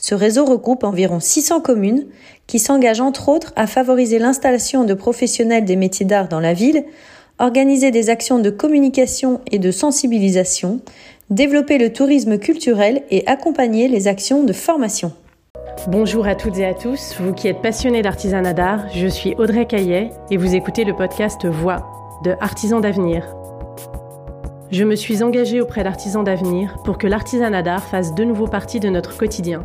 Ce réseau regroupe environ 600 communes qui s'engagent entre autres à favoriser l'installation de professionnels des métiers d'art dans la ville, organiser des actions de communication et de sensibilisation, développer le tourisme culturel et accompagner les actions de formation. Bonjour à toutes et à tous, vous qui êtes passionnés d'artisanat d'art, je suis Audrey Caillet et vous écoutez le podcast Voix de Artisans d'avenir. Je me suis engagée auprès d'Artisans d'avenir pour que l'artisanat d'art fasse de nouveau partie de notre quotidien.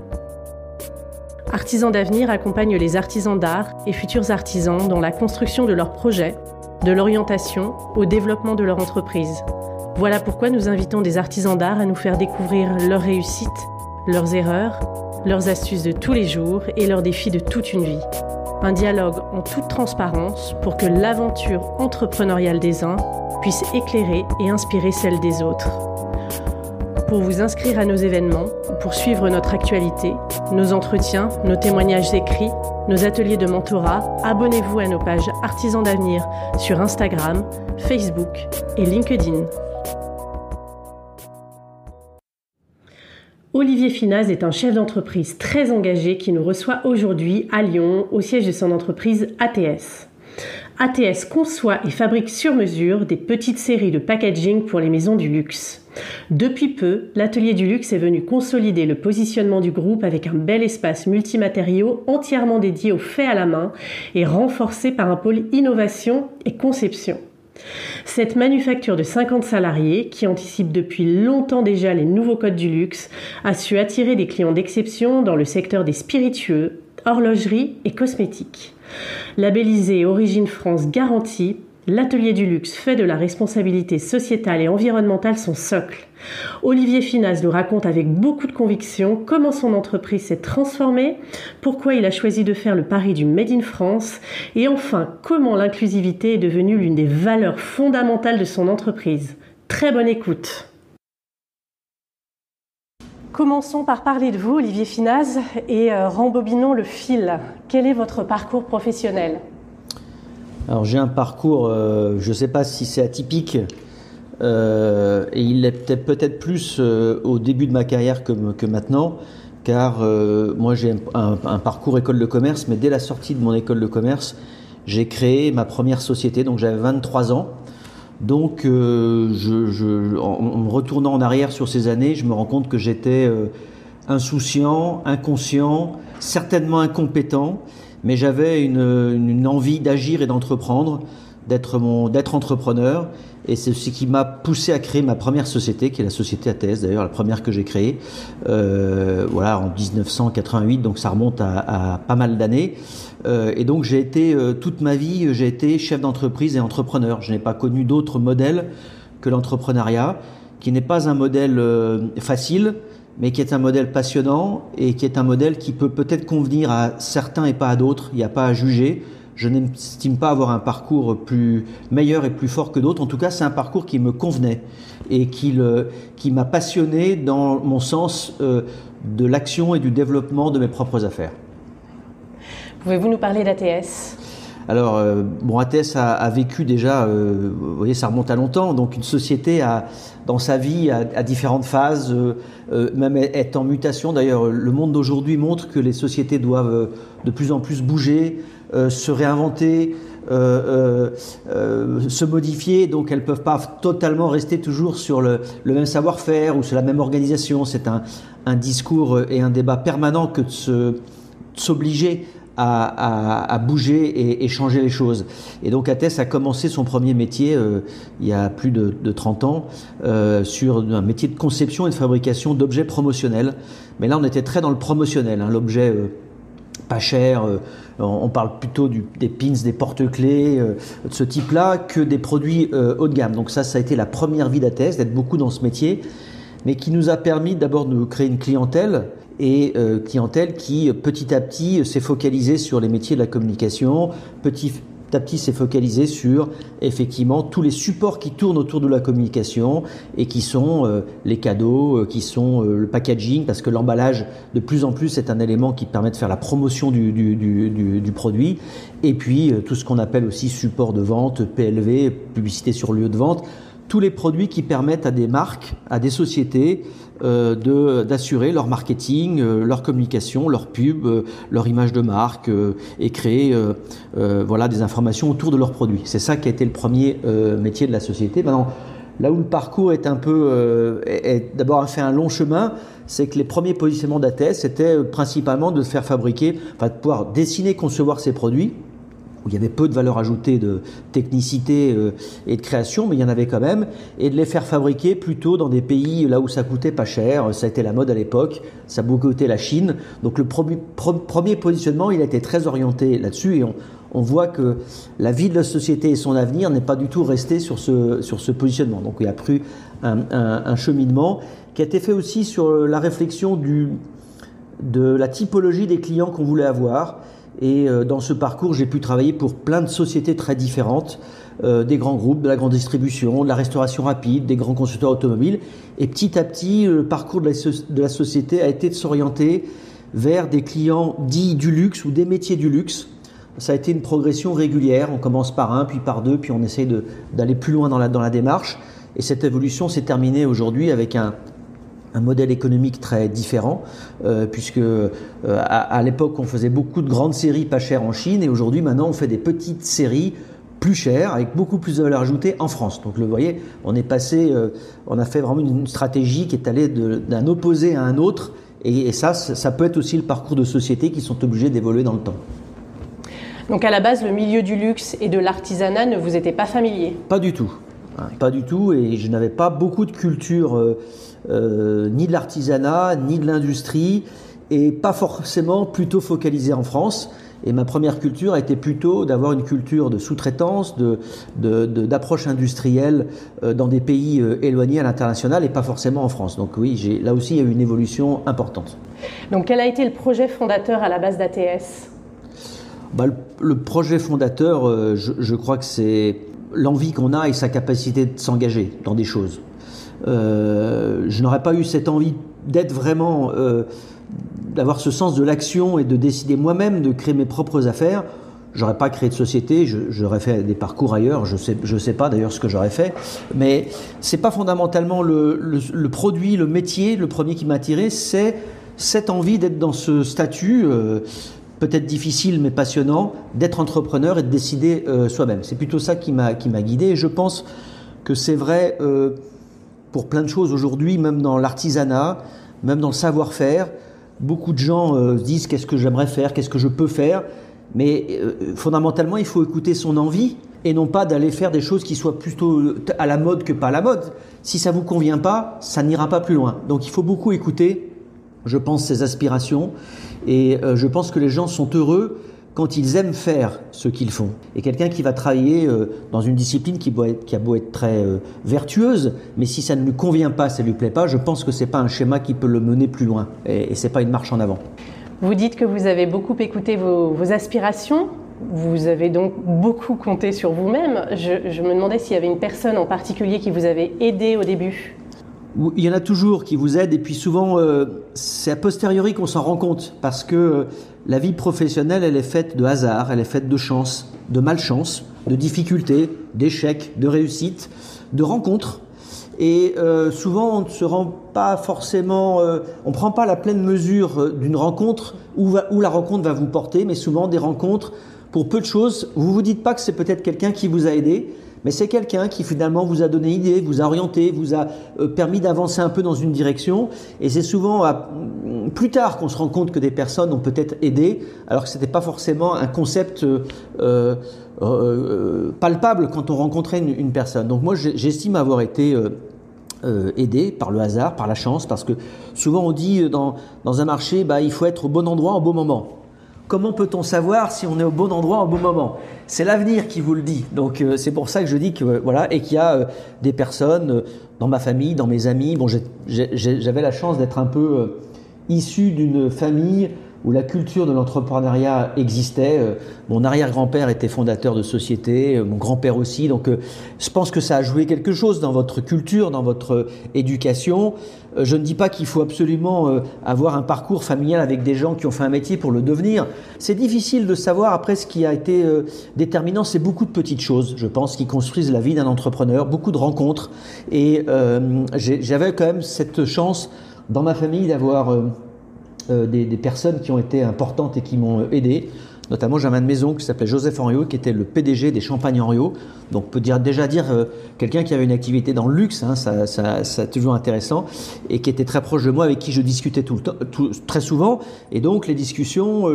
Artisans d'avenir accompagne les artisans d'art et futurs artisans dans la construction de leurs projets, de l'orientation au développement de leur entreprise. Voilà pourquoi nous invitons des artisans d'art à nous faire découvrir leurs réussites, leurs erreurs, leurs astuces de tous les jours et leurs défis de toute une vie. Un dialogue en toute transparence pour que l'aventure entrepreneuriale des uns puisse éclairer et inspirer celle des autres. Pour vous inscrire à nos événements, pour suivre notre actualité, nos entretiens, nos témoignages écrits, nos ateliers de mentorat, abonnez-vous à nos pages Artisans d'avenir sur Instagram, Facebook et LinkedIn. Olivier Finaz est un chef d'entreprise très engagé qui nous reçoit aujourd'hui à Lyon au siège de son entreprise ATS. ATS conçoit et fabrique sur mesure des petites séries de packaging pour les maisons du luxe. Depuis peu, l'atelier du luxe est venu consolider le positionnement du groupe avec un bel espace multimatériaux entièrement dédié au fait à la main et renforcé par un pôle innovation et conception. Cette manufacture de 50 salariés, qui anticipe depuis longtemps déjà les nouveaux codes du luxe, a su attirer des clients d'exception dans le secteur des spiritueux, horlogerie et cosmétiques. Labellisé Origine France garantie, L'atelier du luxe fait de la responsabilité sociétale et environnementale son socle. Olivier Finaz nous raconte avec beaucoup de conviction comment son entreprise s'est transformée, pourquoi il a choisi de faire le pari du Made in France et enfin comment l'inclusivité est devenue l'une des valeurs fondamentales de son entreprise. Très bonne écoute. Commençons par parler de vous, Olivier Finaz, et euh, rembobinons le fil. Quel est votre parcours professionnel? Alors j'ai un parcours, euh, je ne sais pas si c'est atypique, euh, et il l'est peut-être plus au début de ma carrière que, que maintenant, car moi j'ai un, parcours école de commerce, mais dès la sortie de mon école de commerce, j'ai créé ma première société, donc j'avais 23 ans. Donc je, en, en, retournant en arrière sur ces années, je me rends compte que j'étais insouciant, inconscient, certainement incompétent mais j'avais une, envie d'agir et d'entreprendre, d'être entrepreneur et c'est ce qui m'a poussé à créer ma première société qui est la société ATS d'ailleurs la première que j'ai créée euh, voilà en 1988 donc ça remonte à, pas mal d'années euh, et donc j'ai été euh, toute ma vie j'ai été chef d'entreprise et entrepreneur je n'ai pas connu d'autre modèle que l'entrepreneuriat qui n'est pas un modèle facile mais qui est un modèle passionnant et qui est un modèle qui peut peut-être convenir à certains et pas à d'autres. Il n'y a pas à juger. Je n'estime pas avoir un parcours plus meilleur et plus fort que d'autres. En tout cas, c'est un parcours qui me convenait et qui, qui m'a passionné dans mon sens euh, de l'action et du développement de mes propres affaires. Pouvez-vous nous parler d'ATS alors, euh, bon, ATS a, vécu déjà, euh, vous voyez, ça remonte à longtemps, donc une société a, dans sa vie à, différentes phases, euh, même est en mutation. D'ailleurs, le monde d'aujourd'hui montre que les sociétés doivent de plus en plus bouger, se réinventer, se modifier, donc elles ne peuvent pas totalement rester toujours sur le, même savoir-faire ou sur la même organisation. C'est un, discours et un débat permanent que de s'obliger à, bouger et, changer les choses. Et donc Athès a commencé son premier métier euh, il y a plus de, 30 ans euh, sur un métier de conception et de fabrication d'objets promotionnels. Mais là on était très dans le promotionnel, hein, l'objet euh, pas cher, on, parle plutôt des pins, des porte-clés, de ce type-là, que des produits haut de gamme. Donc ça, ça a été la première vie d'Athès, d'être beaucoup dans ce métier, mais qui nous a permis d'abord de créer une clientèle et clientèle qui petit à petit s'est focalisée sur les métiers de la communication, petit petit s'est focalisé sur effectivement tous les supports qui tournent autour de la communication et qui sont euh, les cadeaux, euh, qui sont euh, le packaging, parce que l'emballage de plus en plus est un élément qui permet de faire la promotion du produit, et puis tout ce qu'on appelle aussi support de vente, PLV, publicité sur lieu de vente. Tous les produits qui permettent à des marques, à des sociétés euh, d'assurer leur marketing, euh, leur communication, leur pub, euh, leur image de marque euh, et créer voilà des informations autour de leurs produits. C'est ça qui a été le premier métier de la société. Maintenant, là où le parcours est un peu, d'abord fait un long chemin, c'est que les premiers positionnements d'ATS c'était principalement de faire fabriquer, enfin de pouvoir dessiner, concevoir ces produits où il y avait peu de valeur ajoutée de technicité euh, et de création, mais il y en avait quand même, et de les faire fabriquer plutôt dans des pays là où ça coûtait pas cher. Ça a été la mode à l'époque, ça été la Chine. Donc le premier positionnement, il a été très orienté là-dessus, et on, voit que la vie de la société et son avenir n'est pas du tout resté sur ce, positionnement. Donc il y a pris un, cheminement qui a été fait aussi sur la réflexion de la typologie des clients qu'on voulait avoir et euh, dans ce parcours, j'ai pu travailler pour plein de sociétés très différentes, euh, des grands groupes, de la grande distribution, de la restauration rapide, des grands constructeurs automobiles. Et petit à petit, le parcours de la, société a été de s'orienter vers des clients dits du luxe ou des métiers du luxe. Ça a été une progression régulière. On commence par un, puis par deux, puis on essaye d'aller plus loin dans la, dans la démarche. Et cette évolution s'est terminée aujourd'hui avec un, un modèle économique très différent, euh, puisque euh, à, l'époque on faisait beaucoup de grandes séries pas chères en Chine, et aujourd'hui maintenant on fait des petites séries plus chères, avec beaucoup plus de valeur ajoutée en France. Donc vous voyez, on est passé, euh, on a fait vraiment une stratégie qui est allée d'un opposé à un autre, et, et ça, ça peut être aussi le parcours de sociétés qui sont obligées d'évoluer dans le temps. Donc à la base, le milieu du luxe et de l'artisanat ne vous était pas familier? Pas du tout. Pas du tout, et je n'avais pas beaucoup de culture euh, ni de l'artisanat, ni de l'industrie, et pas forcément plutôt focalisé en France. Et ma première culture a été plutôt d'avoir une culture de sous-traitance, d'approche de, industrielle euh, dans des pays euh, éloignés à l'international et pas forcément en France. Donc oui, là aussi, il y a eu une évolution importante. Donc quel a été le projet fondateur à la base d'ATS bah, le, projet fondateur, je, je crois que c'est l'envie qu'on a et sa capacité de s'engager dans des choses. Euh, je n'aurais pas eu cette envie d'être vraiment, euh, d'avoir ce sens de l'action et de décider moi-même de créer mes propres affaires. J'aurais pas créé de société, j'aurais fait des parcours ailleurs, je sais, je sais pas d'ailleurs ce que j'aurais fait, mais c'est pas fondamentalement le, produit, le métier, le premier qui m'a attiré, c'est cette envie d'être dans ce statut, euh, peut-être difficile mais passionnant, d'être entrepreneur et de décider soi-même. C'est plutôt ça qui m'a qui m'a guidé. Et je pense que c'est vrai pour plein de choses aujourd'hui, même dans l'artisanat, même dans le savoir-faire. Beaucoup de gens euh, se disent qu'est-ce que j'aimerais faire, qu'est-ce que je peux faire, mais euh, fondamentalement, il faut écouter son envie et non pas d'aller faire des choses qui soient plutôt à la mode que pas à la mode. Si ça vous convient pas, ça n'ira pas plus loin. Donc il faut beaucoup écouter, je pense, ses aspirations et euh, je pense que les gens sont heureux quand ils aiment faire ce qu'ils font. Et quelqu'un qui va travailler euh, dans une discipline qui, a beau être très euh, vertueuse, mais si ça ne lui convient pas, ça ne lui plaît pas, je pense que c'est pas un schéma qui peut le mener plus loin. Et, et c'est pas une marche en avant. Vous dites que vous avez beaucoup écouté vos, vos aspirations. Vous avez donc beaucoup compté sur vous-même. Je, je me demandais s'il y avait une personne en particulier qui vous avait aidé au début. Il y en a toujours qui vous aident et puis souvent euh, c'est a posteriori qu'on s'en rend compte parce que la vie professionnelle elle est faite de hasard, elle est faite de chance, de malchance, de difficultés, d'échecs, de réussites, de rencontres et euh, souvent on ne se rend pas forcément, euh, on prend pas la pleine mesure euh, d'une rencontre où la rencontre va vous porter, mais souvent des rencontres pour peu de choses. Vous vous dites pas que c'est peut-être quelqu'un qui vous a aidé, mais c'est quelqu'un qui finalement vous a donné idée, vous a orienté, vous a euh, permis d'avancer un peu dans une direction. Et c'est souvent à, plus tard qu'on se rend compte que des personnes ont peut-être aidé, alors que c'était pas forcément un concept euh, euh, palpable quand on rencontrait une, une personne. Donc moi, j'estime avoir été aidé par le hasard, par la chance, parce que souvent on dit dans, dans un marché, bah, il faut être au bon endroit au bon moment. Comment peut-on savoir si on est au bon endroit au bon moment? C'est l'avenir qui vous le dit. Donc euh, c'est pour ça que je dis que voilà et qu'il y a euh, des personnes euh, dans ma famille, dans mes amis. Bon, j'avais la chance d'être un peu issu d'une famille où la culture de l'entrepreneuriat existait. Euh, mon arrière-grand-père était fondateur de société, euh, mon grand-père aussi. Donc, euh, je pense que ça a joué quelque chose dans votre culture, dans votre éducation. Je ne dis pas qu'il faut absolument avoir un parcours familial avec des gens qui ont fait un métier pour le devenir. C'est difficile de savoir après ce qui a été déterminant. C'est beaucoup de petites choses, je pense, qui construisent la vie d'un entrepreneur, beaucoup de rencontres. Et j'avais quand même cette chance dans ma famille d'avoir euh, des, personnes qui ont été importantes et qui m'ont euh, aidé. Notamment, j'avais un de maison qui s'appelait Joseph Henriot, qui était le PDG des Champagnes Henriot. Donc, on peut dire, déjà dire euh, quelqu'un qui avait une activité dans le luxe, hein, ça, ça, ça toujours intéressant, et qui était très proche de moi, avec qui je discutais tout le temps, très souvent. Et donc, les discussions,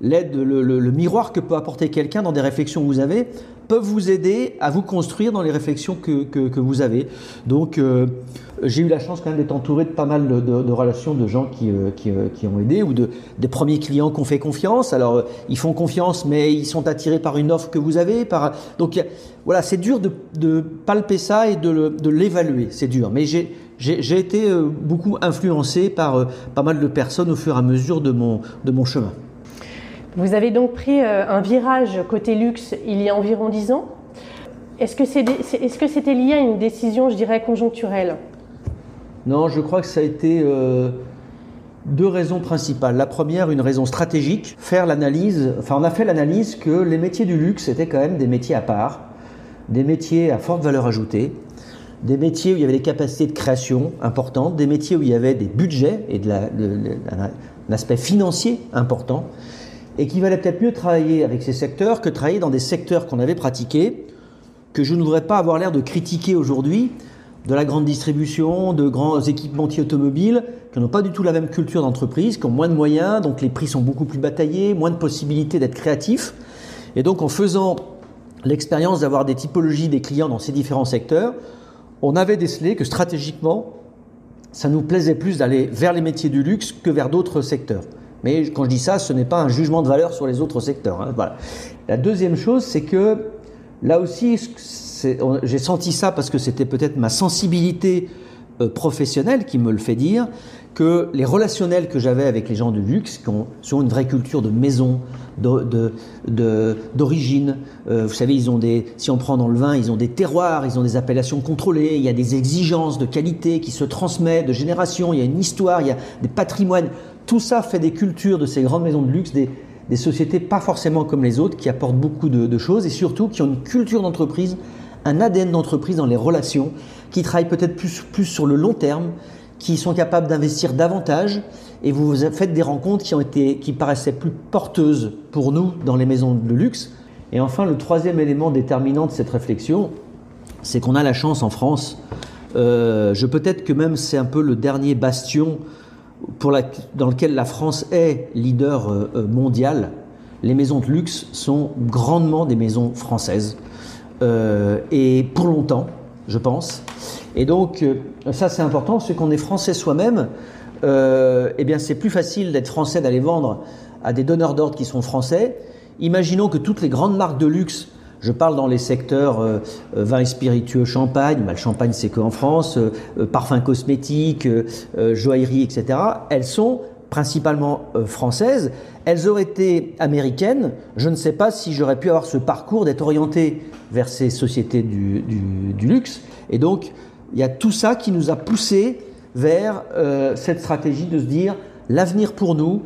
l'aide, le, miroir que peut apporter quelqu'un dans des réflexions que vous avez, peuvent vous aider à vous construire dans les réflexions que, que, que vous avez. Donc, j'ai eu la chance quand même d'être entouré de pas mal de, relations de gens qui, euh, euh, qui, ont aidé ou de, des premiers clients qui ont fait confiance. Alors, euh, ils font confiance, mais ils sont attirés par une offre que vous avez. Par... Donc, voilà, c'est dur de, palper ça et de, l'évaluer. C'est dur. Mais j'ai, j'ai, été beaucoup influencé par pas mal de personnes au fur et à mesure de mon, de mon chemin. Vous avez donc pris un virage côté luxe il y a environ 10 ans. Est-ce que, c'est, est-ce que c'était lié à une décision, je dirais, conjoncturelle? Non, je crois que ça a été euh, deux raisons principales. La première, une raison stratégique, faire l'analyse, enfin on a fait l'analyse que les métiers du luxe étaient quand même des métiers à part, des métiers à forte valeur ajoutée, des métiers où il y avait des capacités de création importantes, des métiers où il y avait des budgets et de un aspect financier important, et qu'il valait peut-être mieux travailler avec ces secteurs que travailler dans des secteurs qu'on avait pratiqués, que je ne voudrais pas avoir l'air de critiquer aujourd'hui, de la grande distribution, de grands équipementiers automobiles, qui n'ont pas du tout la même culture d'entreprise, qui ont moins de moyens, donc les prix sont beaucoup plus bataillés, moins de possibilités d'être créatifs. Et donc en faisant l'expérience d'avoir des typologies des clients dans ces différents secteurs, on avait décelé que stratégiquement, ça nous plaisait plus d'aller vers les métiers du luxe que vers d'autres secteurs. Mais quand je dis ça, ce n'est pas un jugement de valeur sur les autres secteurs. Hein, voilà. La deuxième chose, c'est que là aussi, j'ai senti ça parce que c'était peut-être ma sensibilité euh, professionnelle qui me le fait dire, que les relationnels que j'avais avec les gens du luxe, qui ont, une vraie culture de maison, d'origine, euh, vous savez, ils ont des, si on prend dans le vin, ils ont des terroirs, ils ont des appellations contrôlées, il y a des exigences de qualité qui se transmettent de génération, il y a une histoire, il y a des patrimoines. Tout ça fait des cultures de ces grandes maisons de luxe, des, sociétés pas forcément comme les autres, qui apportent beaucoup de, de choses et surtout qui ont une culture d'entreprise un ADN d'entreprise dans les relations, qui travaillent peut-être plus, plus sur le long terme, qui sont capables d'investir davantage, et vous faites des rencontres qui, ont été, qui paraissaient plus porteuses pour nous dans les maisons de luxe. Et enfin, le troisième élément déterminant de cette réflexion, c'est qu'on a la chance en France, euh, je peut-être que même c'est un peu le dernier bastion pour la, dans lequel la France est leader euh, euh, mondial. Les maisons de luxe sont grandement des maisons françaises. Euh, et pour longtemps, je pense. Et donc, euh, ça c'est important, c'est qu'on est français soi-même, euh, eh bien c'est plus facile d'être français, d'aller vendre à des donneurs d'ordre qui sont français. Imaginons que toutes les grandes marques de luxe, je parle dans les secteurs vin et spiritueux, champagne, bah, le champagne c'est qu'en France, parfums cosmétiques, joaillerie, etc., elles sont principalement françaises. Elles auraient été américaines, je ne sais pas si j'aurais pu avoir ce parcours d'être orienté vers ces sociétés du, luxe. Et donc, il y a tout ça qui nous a poussé vers euh, cette stratégie de se dire l'avenir pour nous,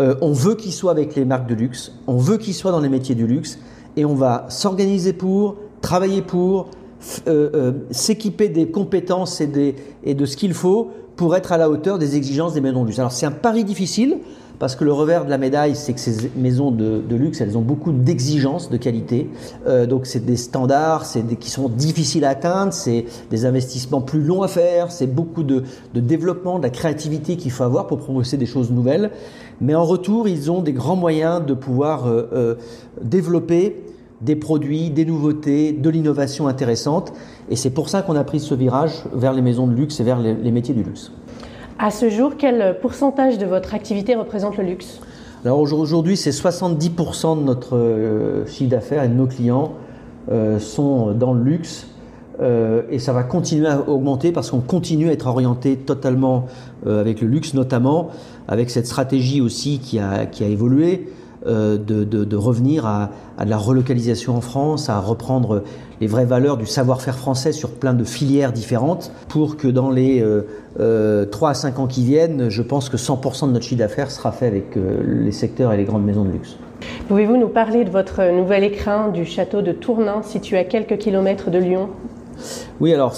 euh, on veut qu'il soit avec les marques de luxe, on veut qu'il soit dans les métiers du luxe, et on va s'organiser pour, travailler pour, euh, s'équiper des compétences et, et de ce qu'il faut pour être à la hauteur des exigences des maisons de luxe. Alors c'est un pari difficile, parce que le revers de la médaille, c'est que ces maisons de, luxe, elles ont beaucoup d'exigences de qualité. Euh, donc c'est des standards c'est qui sont difficiles à atteindre, c'est des investissements plus longs à faire, c'est beaucoup de, développement, de la créativité qu'il faut avoir pour proposer des choses nouvelles. Mais en retour, ils ont des grands moyens de pouvoir euh, euh, développer des produits, des nouveautés, de l'innovation intéressante. Et c'est pour ça qu'on a pris ce virage vers les maisons de luxe et vers les métiers du luxe. À ce jour, quel pourcentage de votre activité représente le luxe? Alors aujourd'hui, c'est 70% de notre euh, chiffre d'affaires et de nos clients euh, sont dans le luxe. et ça va continuer à augmenter parce qu'on continue à être orienté totalement avec le luxe notamment, avec cette stratégie aussi qui a, qui a évolué. Euh, de, de, revenir à, à, de la relocalisation en France, à reprendre les vraies valeurs du savoir-faire français sur plein de filières différentes, pour que dans les euh, euh, 3 à 5 ans qui viennent, je pense que 100% de notre chiffre d'affaires sera fait avec euh, les secteurs et les grandes maisons de luxe. Pouvez-vous nous parler de votre nouvel écrin du château de Tournin, situé à quelques kilomètres de Lyon? Oui, alors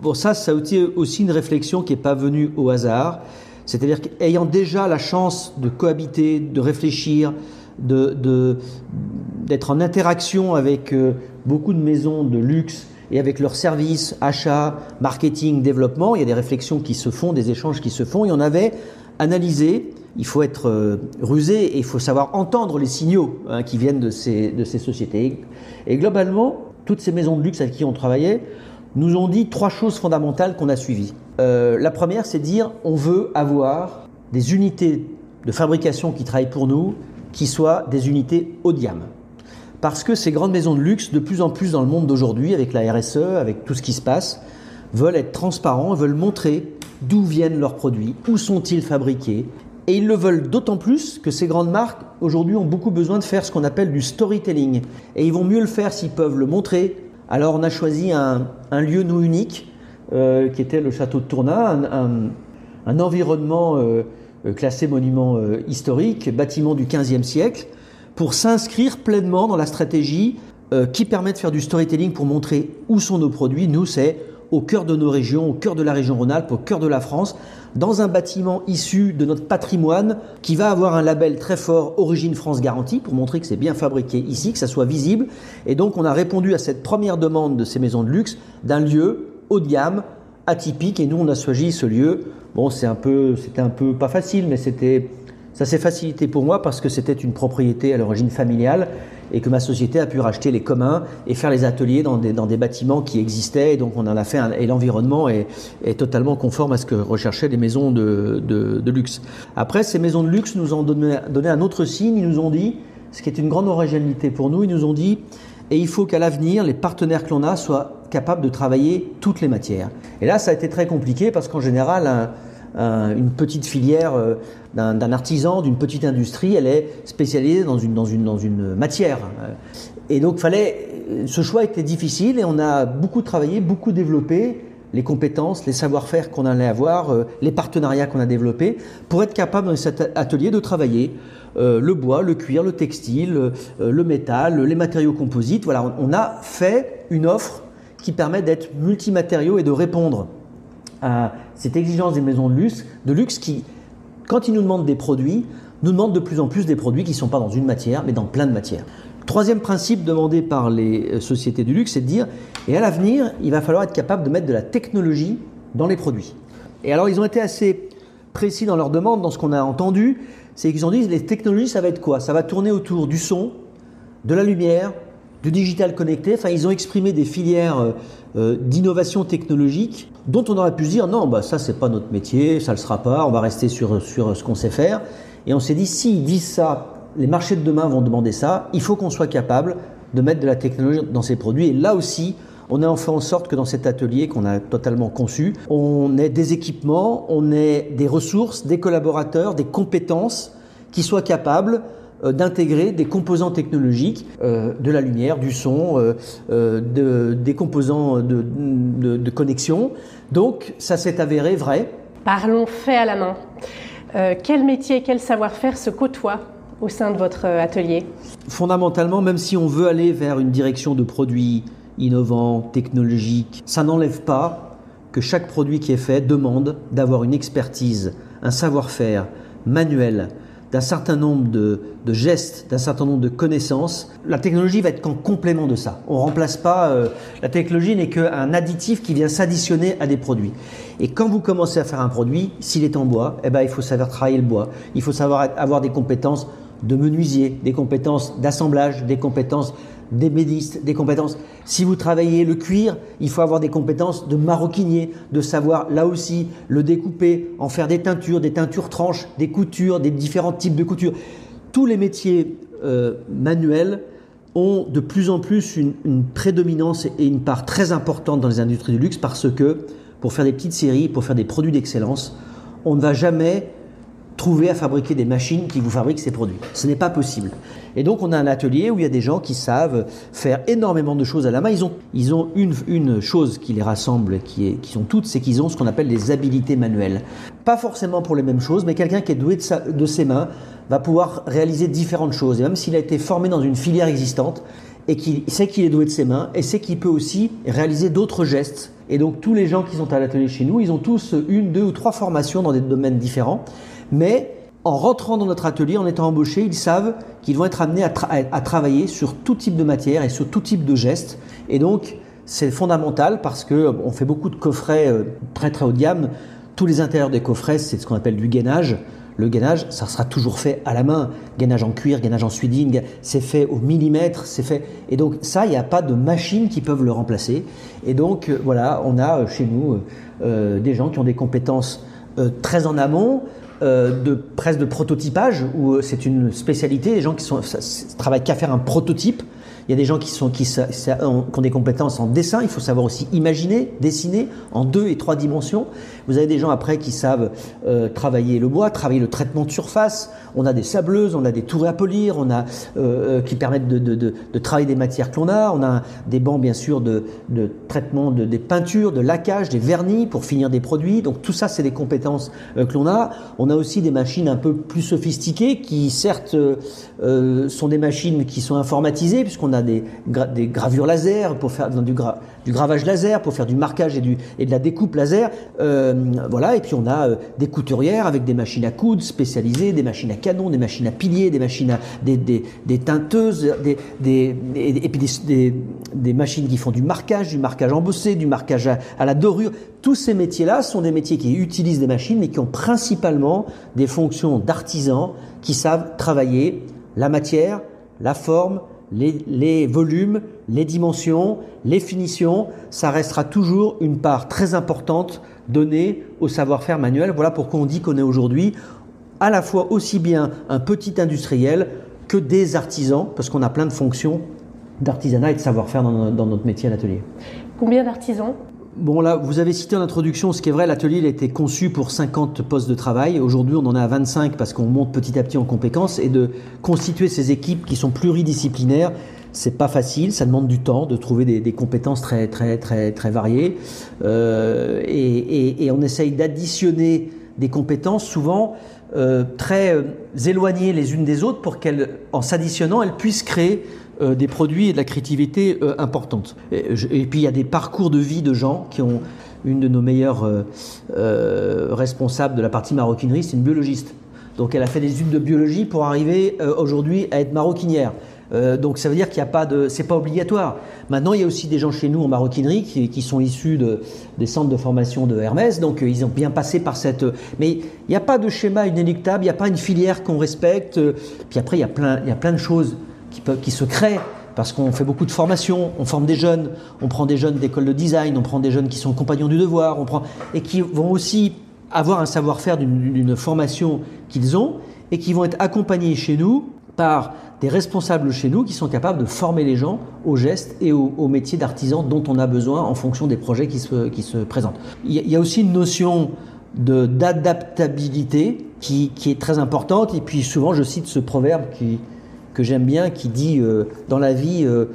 pour ça, ça a été aussi une réflexion qui n'est pas venue au hasard. C'est-à-dire qu'ayant déjà la chance de cohabiter, de réfléchir, d'être en interaction avec euh, beaucoup de maisons de luxe et avec leurs services, achats, marketing, développement, il y a des réflexions qui se font, des échanges qui se font, et on avait analysé, il faut être euh, rusé et il faut savoir entendre les signaux hein, qui viennent de ces, de ces sociétés. Et globalement, toutes ces maisons de luxe avec qui on travaillait nous ont dit trois choses fondamentales qu'on a suivies. Euh, la première, c'est dire on veut avoir des unités de fabrication qui travaillent pour nous, qui soient des unités haut de gamme. Parce que ces grandes maisons de luxe, de plus en plus dans le monde d'aujourd'hui, avec la RSE, avec tout ce qui se passe, veulent être transparents, veulent montrer d'où viennent leurs produits, où sont-ils fabriqués. Et ils le veulent d'autant plus que ces grandes marques, aujourd'hui, ont beaucoup besoin de faire ce qu'on appelle du storytelling. Et ils vont mieux le faire s'ils peuvent le montrer. Alors on a choisi un, lieu, nous, unique, euh, qui était le château de Tournat, un, environnement euh, classé monument euh, historique, bâtiment du XVe siècle, pour s'inscrire pleinement dans la stratégie qui permet de faire du storytelling pour montrer où sont nos produits. Nous, c'est au cœur de nos régions, au cœur de la région Rhône-Alpes, au cœur de la France, dans un bâtiment issu de notre patrimoine qui va avoir un label très fort Origine France Garantie pour montrer que c'est bien fabriqué ici, que ça soit visible. Et donc on a répondu à cette première demande de ces maisons de luxe d'un lieu haut de gamme, atypique et nous on a choisi ce lieu. Bon, c'est un peu, c'était un peu pas facile, mais c'était, ça s'est facilité pour moi parce que c'était une propriété à l'origine familiale et que ma société a pu racheter les communs et faire les ateliers dans des, dans des bâtiments qui existaient. Et donc on en a fait un, et l'environnement est, totalement conforme à ce que recherchaient les maisons de, de, de, luxe. Après, ces maisons de luxe nous ont donné, donné un autre signe. Ils nous ont dit, ce qui est une grande originalité pour nous, ils nous ont dit, et il faut qu'à l'avenir, les partenaires que l'on a soient capable de travailler toutes les matières. Et là, ça a été très compliqué parce qu'en général, une petite filière euh, d'un artisan, d'une petite industrie, elle est spécialisée dans une, dans une, dans une matière. Et donc, fallait, ce choix était difficile et on a beaucoup travaillé, beaucoup développé les compétences, les savoir-faire qu'on allait avoir, euh, les partenariats qu'on a développés, pour être capable dans cet atelier de travailler euh, le bois, le cuir, le textile, le métal, les matériaux composites. Voilà, on a fait une offre qui permet d'être multimatériaux et de répondre à cette exigence des maisons de luxe, de luxe qui, quand ils nous demandent des produits, nous demandent de plus en plus des produits qui ne sont pas dans une matière, mais dans plein de matières. Troisième principe demandé par les euh, sociétés du luxe, c'est de dire, et à l'avenir, il va falloir être capable de mettre de la technologie dans les produits. Et alors, ils ont été assez précis dans leur demande, dans ce qu'on a entendu, c'est qu'ils ont dit, les technologies, ça va être quoi? Ça va tourner autour du son, de la lumière, du digital connecté. Enfin, ils ont exprimé des filières euh, euh, d'innovation technologique dont on aurait pu se dire non, bah, ça, c'est pas notre métier, ça le sera pas, on va rester sur, sur ce qu'on sait faire. Et on s'est dit, s'ils disent ça, les marchés de demain vont demander ça, il faut qu'on soit capable de mettre de la technologie dans ces produits. Et là aussi, on a fait en sorte que dans cet atelier qu'on a totalement conçu, on ait des équipements, on ait des ressources, des collaborateurs, des compétences qui soient capables d'intégrer des composants technologiques, euh, de la lumière, du son, euh, de, des composants de, de, connexion. Donc ça s'est avéré vrai. Parlons fait à la main. quel métier, quel savoir-faire se côtoient au sein de votre atelier? Fondamentalement, même si on veut aller vers une direction de produits innovants, technologiques, ça n'enlève pas que chaque produit qui est fait demande d'avoir une expertise, un savoir-faire manuel, d'un certain nombre de, gestes, d'un certain nombre de connaissances. La technologie va être qu'en complément de ça. On remplace pas. Euh, la technologie n'est qu'un additif qui vient s'additionner à des produits. Et quand vous commencez à faire un produit, s'il est en bois, eh ben, il faut savoir travailler le bois. Il faut savoir avoir des compétences de menuisier, des compétences d'assemblage, des compétences des médistes, des compétences. Si vous travaillez le cuir, il faut avoir des compétences de maroquinier, de savoir là aussi le découper, en faire des teintures, des teintures tranches, des coutures, des différents types de coutures. Tous les métiers euh, manuels ont de plus en plus une, une, prédominance et une part très importante dans les industries du luxe parce que pour faire des petites séries, pour faire des produits d'excellence, on ne va jamais trouver à fabriquer des machines qui vous fabriquent ces produits. Ce n'est pas possible. Et donc on a un atelier où il y a des gens qui savent faire énormément de choses à la main. Ils ont, ils ont une, une chose qui les rassemble, qui, est, qui sont toutes, c'est qu'ils ont ce qu'on appelle des habilités manuelles. Pas forcément pour les mêmes choses, mais quelqu'un qui est doué de, sa, de ses mains va pouvoir réaliser différentes choses. Et même s'il a été formé dans une filière existante, et qu'il sait qu'il est doué de ses mains, et sait qu'il peut aussi réaliser d'autres gestes. Et donc tous les gens qui sont à l'atelier chez nous, ils ont tous une, deux ou trois formations dans des domaines différents mais en rentrant dans notre atelier, en étant embauchés, ils savent qu'ils vont être amenés à, tra à, travailler sur tout type de matière et sur tout type de gestes. Et donc, c'est fondamental parce que on fait beaucoup de coffrets euh, très très haut de gamme. Tous les intérieurs des coffrets, c'est ce qu'on appelle du gainage. Le gainage, ça sera toujours fait à la main. Gainage en cuir, gainage en suidine, c'est fait au millimètre, c'est fait. Et donc ça, il n'y a pas de machines qui peuvent le remplacer. Et donc euh, voilà, on a euh, chez nous des gens qui ont des compétences très en amont, de presque de prototypage où euh, c'est une spécialité. Les gens qui sont travaillent qu'à faire un prototype. Il y a des gens qui, sont, qui, ont des compétences en dessin. Il faut savoir aussi imaginer, dessiner en deux et trois dimensions. Vous avez des gens après qui savent euh, travailler le bois, travailler le traitement de surface. On a des sableuses, on a des tours à polir, on a euh, qui permettent de, de, de, travailler des matières que l'on a. On a des bancs bien sûr de, traitement de, des peintures, de laquage, des vernis pour finir des produits. Donc tout ça, c'est des compétences euh, que l'on a. On a aussi des machines un peu plus sophistiquées qui certes euh, sont des machines qui sont informatisées puisqu'on a des, gra des, gravures laser pour faire du, gra du, gravage laser, pour faire du marquage et, de la découpe laser. Euh, voilà, et puis on a euh, des couturières avec des machines à coudre spécialisées, des machines à canon, des machines à piliers, des machines à des, des, teinteuses, et, puis des, machines qui font du marquage, du marquage embossé, du marquage à la dorure. Tous ces métiers-là sont des métiers qui utilisent des machines, mais qui ont principalement des fonctions d'artisans qui savent travailler la matière, la forme, les, volumes, les dimensions, les finitions, ça restera toujours une part très importante donnée au savoir-faire manuel. Voilà pourquoi on dit qu'on est aujourd'hui à la fois aussi bien un petit industriel que des artisans, parce qu'on a plein de fonctions d'artisanat et de savoir-faire dans, dans, notre métier à l'atelier. Combien d'artisans? Bon là, vous avez cité en introduction, ce qui est vrai, l'atelier a été conçu pour 50 postes de travail. Aujourd'hui, on en est à 25 parce qu'on monte petit à petit en compétences. Et de constituer ces équipes qui sont pluridisciplinaires, c'est pas facile, ça demande du temps de trouver des, compétences très très très très variées. Euh, et, on essaye d'additionner des compétences souvent euh, très euh, éloignées les unes des autres pour qu'elles, en s'additionnant, elles puissent créer euh, des produits et de la créativité euh, importante. Et, puis il y a des parcours de vie de gens qui ont une de nos meilleures euh, responsables de la partie maroquinerie, c'est une biologiste. Donc elle a fait des études de biologie pour arriver aujourd'hui à être maroquinière. Donc ça veut dire qu'il n'y a pas de, c'est pas obligatoire. Maintenant, il y a aussi des gens chez nous en maroquinerie qui, qui sont issus de, des centres de formation de Hermès, donc ils ont bien passé par cette. Mais il n'y a pas de schéma inéluctable, il n'y a pas une filière qu'on respecte. Puis après, il y a plein, il y a plein de choses qui se créent parce qu'on fait beaucoup de formations, on forme des jeunes, on prend des jeunes d'école de design, on prend des jeunes qui sont compagnons du devoir, on prend et qui vont aussi avoir un savoir-faire d'une formation qu'ils ont et qui vont être accompagnés chez nous par des responsables chez nous qui sont capables de former les gens aux gestes et aux, métiers d'artisans dont on a besoin en fonction des projets qui se, présentent. Il y, a, aussi une notion d'adaptabilité qui, est très importante et puis souvent je cite ce proverbe qui, que j'aime bien qui dit euh, dans la vie euh,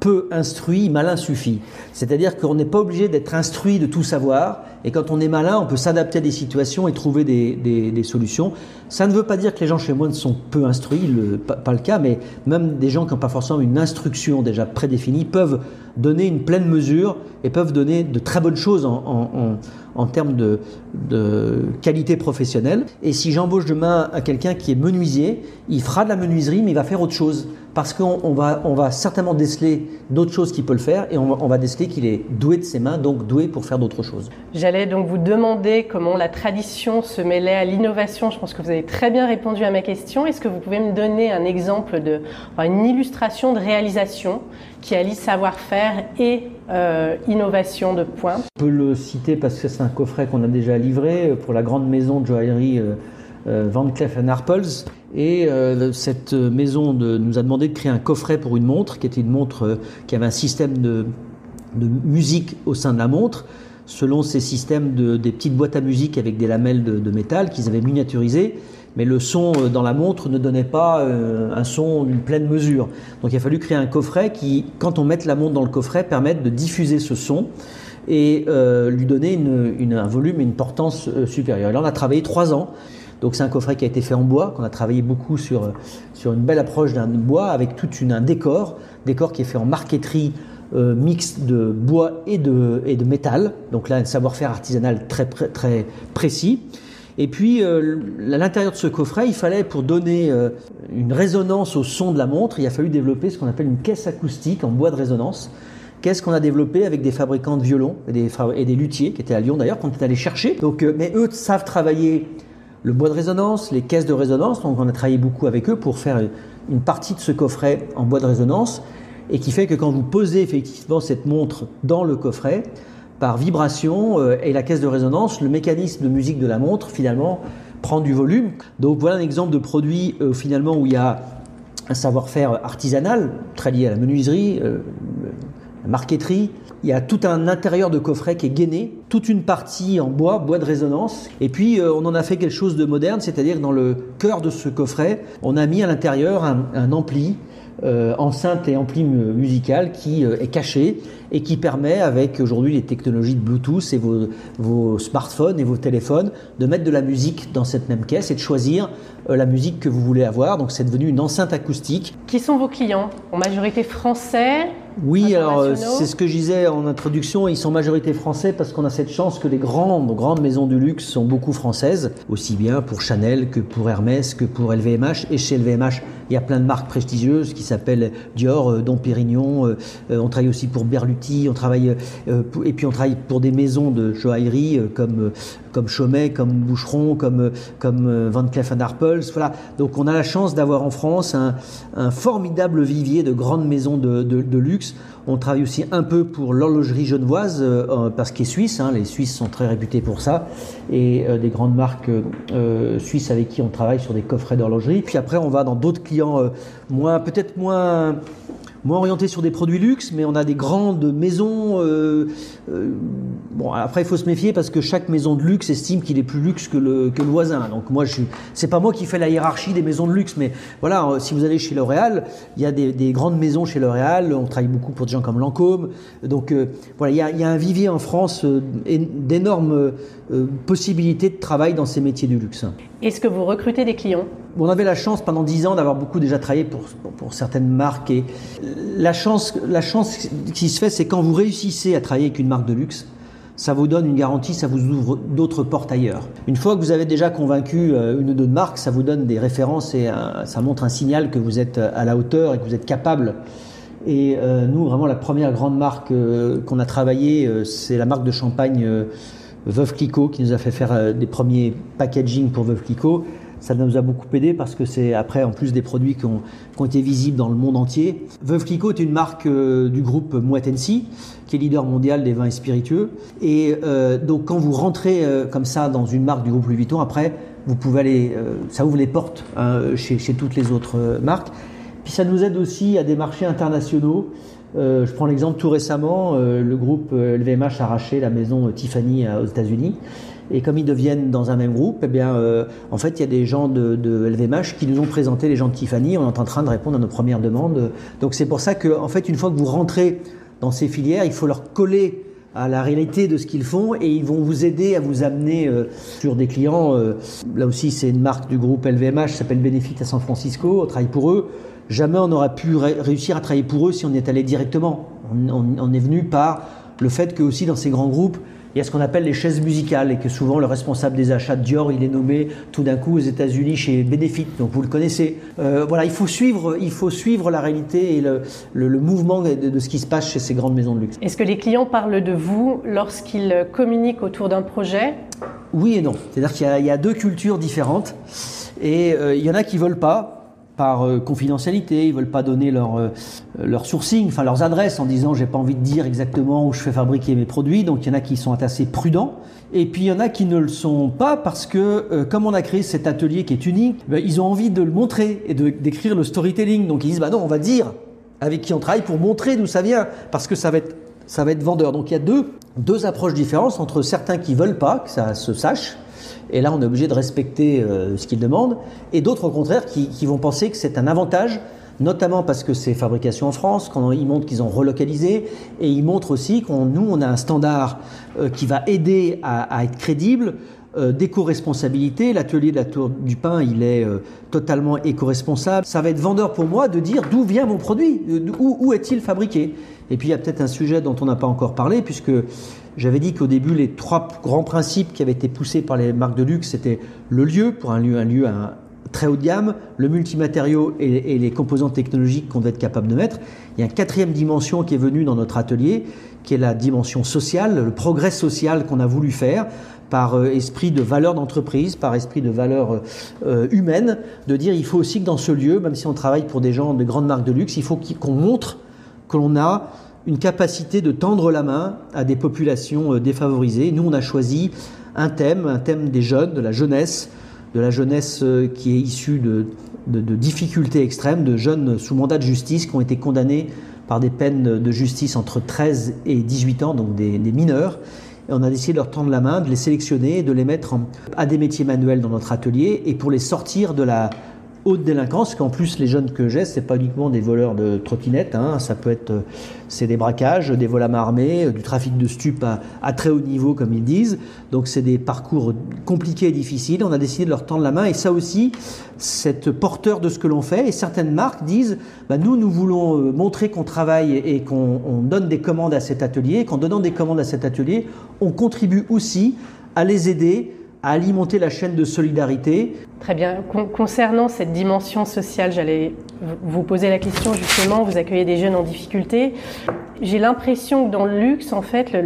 peu instruit, malin suffit. C'est-à-dire qu'on n'est pas obligé d'être instruit de tout savoir, et quand on est malin, on peut s'adapter à des situations et trouver des, solutions. Ça ne veut pas dire que les gens chez moi ne sont peu instruits, le, pas, le cas, mais même des gens qui n'ont pas forcément une instruction déjà prédéfinie peuvent donner une pleine mesure et peuvent donner de très bonnes choses en, en termes de, qualité professionnelle. Et si j'embauche demain quelqu'un qui est menuisier, il fera de la menuiserie, mais il va faire autre chose. Parce qu'on on va, on va certainement déceler d'autres choses qu'il peut le faire et on va, on va déceler qu'il est doué de ses mains, donc doué pour faire d'autres choses. J'allais donc vous demander comment la tradition se mêlait à l'innovation. Je pense que vous avez très bien répondu à ma question. Est-ce que vous pouvez me donner un exemple de, enfin, une illustration de réalisation qui allie savoir-faire et euh, innovation de pointe On peut le citer parce que c'est un coffret qu'on a déjà livré pour la grande maison de joaillerie euh, Van Cleef Arpels. Et cette maison nous a demandé de créer un coffret pour une montre, qui était une montre qui avait un système de, musique au sein de la montre, selon ces systèmes de, des petites boîtes à musique avec des lamelles de, de métal qu'ils avaient miniaturisées mais le son euh, dans la montre ne donnait pas euh, un son d'une pleine mesure. Donc il a fallu créer un coffret qui, quand on met la montre dans le coffret, permette de diffuser ce son et euh, lui donner un volume et une portance supérieure. Et là, on a travaillé trois ans. Donc c'est un coffret qui a été fait en bois, qu'on a travaillé beaucoup sur, sur une belle approche d'un bois avec tout un décor, décor qui est fait en marqueterie mixte de bois et de, et de métal. Donc là, un savoir-faire artisanal très, très précis. Et puis, euh, à l'intérieur de ce coffret, il fallait, pour donner euh, une résonance au son de la montre, il a fallu développer ce qu'on appelle une caisse acoustique en bois de résonance. Qu'est-ce qu'on a développé avec des fabricants de violons et des, luthiers qui étaient à Lyon d'ailleurs, qu'on est allé chercher. Donc, euh, mais eux savent travailler le bois de résonance, les caisses de résonance. Donc, on a travaillé beaucoup avec eux pour faire une partie de ce coffret en bois de résonance et qui fait que quand vous posez effectivement cette montre dans le coffret, par vibration euh, et la caisse de résonance, le mécanisme de musique de la montre finalement prend du volume. Donc voilà un exemple de produit euh, finalement où il y a un savoir-faire artisanal très lié à la menuiserie, euh, la marqueterie. Il y a tout un intérieur de coffret qui est gainé, toute une partie en bois, bois de résonance. Et puis on en a fait quelque chose de moderne, c'est-à-dire dans le cœur de ce coffret, on a mis à l'intérieur un ampli euh, enceinte et ampli musical qui euh, est caché et qui permet, avec aujourd'hui les technologies de Bluetooth et vos, vos, smartphones et vos téléphones, de mettre de la musique dans cette même caisse et de choisir euh, la musique que vous voulez avoir. Donc c'est devenu une enceinte acoustique. Qui sont vos clients? En majorité français? Oui, alors c'est ce que je disais en introduction, ils sont majorité français parce qu'on a cette chance que les grandes, grandes maisons du luxe sont beaucoup françaises, aussi bien pour Chanel que pour Hermès que pour LVMH. Et chez LVMH, il y a plein de marques prestigieuses qui s'appellent Dior, euh, Dom Pérignon, euh, on travaille aussi pour Berluti, on travaille, et puis on travaille pour des maisons de joaillerie comme, comme Chaumet, comme Boucheron, comme, comme Van Cleef Arpels. Voilà. Donc on a la chance d'avoir en France un, formidable vivier de grandes maisons de, de luxe on travaille aussi un peu pour l'horlogerie genevoise, euh, euh, parce qu'il est suisse, hein. les Suisses sont très réputés pour ça, et euh, des grandes marques suisses avec qui on travaille sur des coffrets d'horlogerie. Puis après, on va dans d'autres clients moins, peut-être moins moins orienté sur des produits luxe, mais on a des grandes maisons. Euh, bon, après, il faut se méfier parce que chaque maison de luxe estime qu'il est plus luxe que le, que le voisin. Donc moi, je c'est pas moi qui fais la hiérarchie des maisons de luxe, mais voilà, euh, si vous allez chez L'Oréal, il y a des, des, grandes maisons chez L'Oréal. On travaille beaucoup pour des gens comme Lancôme. Donc voilà, il y, a, il y, a, un vivier en France d'énormes possibilités de travail dans ces métiers du luxe. Est-ce que vous recrutez des clients? On avait la chance pendant dix ans d'avoir beaucoup déjà travaillé pour, pour, certaines marques. Et la chance, la chance qui se fait, c'est quand vous réussissez à travailler avec une marque de luxe, ça vous donne une garantie, ça vous ouvre d'autres portes ailleurs. Une fois que vous avez déjà convaincu euh, une ou deux marques, ça vous donne des références et ça montre un signal que vous êtes à la hauteur et que vous êtes capable. Et euh, nous, vraiment, la première grande marque euh, qu'on a travaillée, c'est la marque de champagne Veuve Clicquot qui nous a fait faire euh, des premiers packaging pour Veuve Clicquot. Ça nous a beaucoup aidé parce que c'est après en plus des produits qui ont, été visibles dans le monde entier. Veuve Clicquot est une marque euh, du groupe Moët Hennessy qui est leader mondial des vins et spiritueux. Et euh, donc quand vous rentrez comme ça dans une marque du groupe Louis Vuitton, après vous pouvez aller, ça ouvre les portes hein, chez, toutes les autres marques. Puis ça nous aide aussi à des marchés internationaux. Euh, je prends l'exemple tout récemment, euh, le groupe LVMH euh, a arraché la maison Tiffany aux États-Unis. Et comme ils deviennent dans un même groupe, eh bien, en fait, il y a des gens de, LVMH qui nous ont présenté les gens de Tiffany. On est en train de répondre à nos premières demandes. Donc c'est pour ça que, en fait, une fois que vous rentrez dans ces filières, il faut leur coller à la réalité de ce qu'ils font et ils vont vous aider à vous amener sur des clients. là aussi, c'est une marque du groupe LVMH, s'appelle Benefit à San Francisco. On travaille pour eux jamais on n'aurait pu réussir à travailler pour eux si on y est allé directement. On, est venu par le fait que aussi dans ces grands groupes, il y a ce qu'on appelle les chaises musicales et que souvent le responsable des achats de Dior, il est nommé tout d'un coup aux États-Unis chez Benefit, donc vous le connaissez. Euh, voilà, il faut suivre, il faut suivre la réalité et le, mouvement de, ce qui se passe chez ces grandes maisons de luxe. Est-ce que les clients parlent de vous lorsqu'ils communiquent autour d'un projet? Oui et non. C'est-à-dire qu'il y, a deux cultures différentes et euh, il y en a qui veulent pas par euh, confidentialité, ils veulent pas donner leur, euh, leur sourcing, enfin leurs adresses en disant j'ai pas envie de dire exactement où je fais fabriquer mes produits. Donc il y en a qui sont assez prudents. Et puis il y en a qui ne le sont pas parce que euh, comme on a créé cet atelier qui est unique, ben, ils ont envie de le montrer et de, d'écrire le storytelling. Donc ils disent bah non, on va dire avec qui on travaille pour montrer d'où ça vient parce que ça va être ça va être vendeur. Donc il y a deux, deux approches différentes entre certains qui veulent pas que ça se sache et là, on est obligé de respecter euh, ce qu'ils demandent. Et d'autres, au contraire, qui, vont penser que c'est un avantage, notamment parce que c'est fabrication en France, quand ils montrent qu'ils ont relocalisé, et ils montrent aussi qu'on nous, on a un standard euh, qui va aider à, être crédible. Euh, d'éco-responsabilité, l'atelier de la Tour du Pain, il est totalement éco-responsable. Ça va être vendeur pour moi de dire d'où vient mon produit, où est-il fabriqué. Et puis il y a peut-être un sujet dont on n'a pas encore parlé, puisque j'avais dit qu'au début, les trois grands principes qui avaient été poussés par les marques de luxe, c'était le lieu, pour un lieu, un lieu très haut de gamme, le multimatériau et, les composants technologiques qu'on devait être capable de mettre. Il y a une quatrième dimension qui est venue dans notre atelier, qui est la dimension sociale, le progrès social qu'on a voulu faire par euh, esprit de valeur d'entreprise, par esprit de valeur euh, humaine, de dire il faut aussi que dans ce lieu, même si on travaille pour des gens de grandes marques de luxe, il faut qu'on montre que l'on a une capacité de tendre la main à des populations euh, défavorisées. Nous, on a choisi un thème, un thème des jeunes, de la jeunesse, de la jeunesse euh, qui est issue de, difficultés extrêmes, de jeunes sous mandat de justice qui ont été condamnés par des peines de justice entre 13 et 18 ans, donc des, mineurs. Et on a décidé de leur tendre la main, de les sélectionner de les mettre à des métiers manuels dans notre atelier et pour les sortir de la, haute délinquance, qu'en plus les jeunes que j'ai, c'est pas uniquement des voleurs de trottinettes, hein, ça peut être, euh, c'est des braquages, des vols à main armée, euh, du trafic de stupes à, très haut niveau comme ils disent. Donc c'est des parcours compliqués et difficiles. On a décidé de leur tendre la main et ça aussi, c'est porteur de ce que l'on fait. Et certaines marques disent, bah, nous, nous voulons euh, montrer qu'on travaille et qu'on donne des commandes à cet atelier, qu'en donnant des commandes à cet atelier, on contribue aussi à les aider à alimenter la chaîne de solidarité. Très bien. concernant cette dimension sociale, j'allais vous poser la question justement, vous accueillez des jeunes en difficulté. J'ai l'impression que dans le luxe, en fait,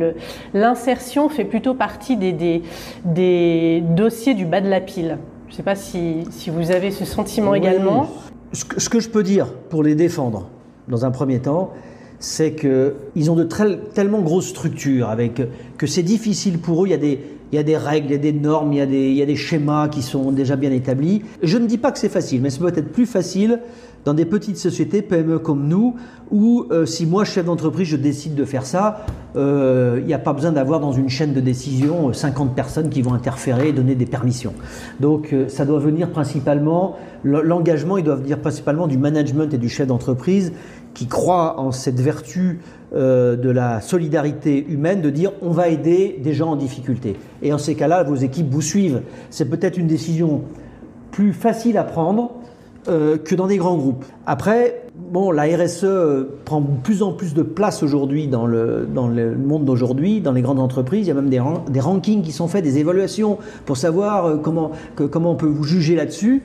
l'insertion fait plutôt partie des, des, dossiers du bas de la pile. Je ne sais pas si, si, vous avez ce sentiment également. Ce que, ce que, je peux dire pour les défendre, dans un premier temps, c'est qu'ils ont de tellement grosses structures, avec, que c'est difficile pour eux. Il y a des, il y a des règles, il y a des normes, il y a des, schémas qui sont déjà bien établis. Je ne dis pas que c'est facile, mais ça peut être plus facile dans des petites sociétés PME comme nous, où euh, si moi, chef d'entreprise, je décide de faire ça, euh, il n'y a pas besoin d'avoir dans une chaîne de décision 50 euh, personnes qui vont interférer et donner des permissions. Donc ça doit venir principalement, l'engagement, il doit venir principalement du management et du chef d'entreprise qui croit en cette vertu de la solidarité humaine, de dire on va aider des gens en difficulté. Et en ces cas-là, vos équipes vous suivent. C'est peut-être une décision plus facile à prendre euh, que dans des grands groupes. Après, bon, la RSE euh, prend de plus en plus de place aujourd'hui dans le, monde d'aujourd'hui, dans les grandes entreprises. Il y a même des, rankings qui sont faits, des évaluations pour savoir comment, comment on peut vous juger là-dessus.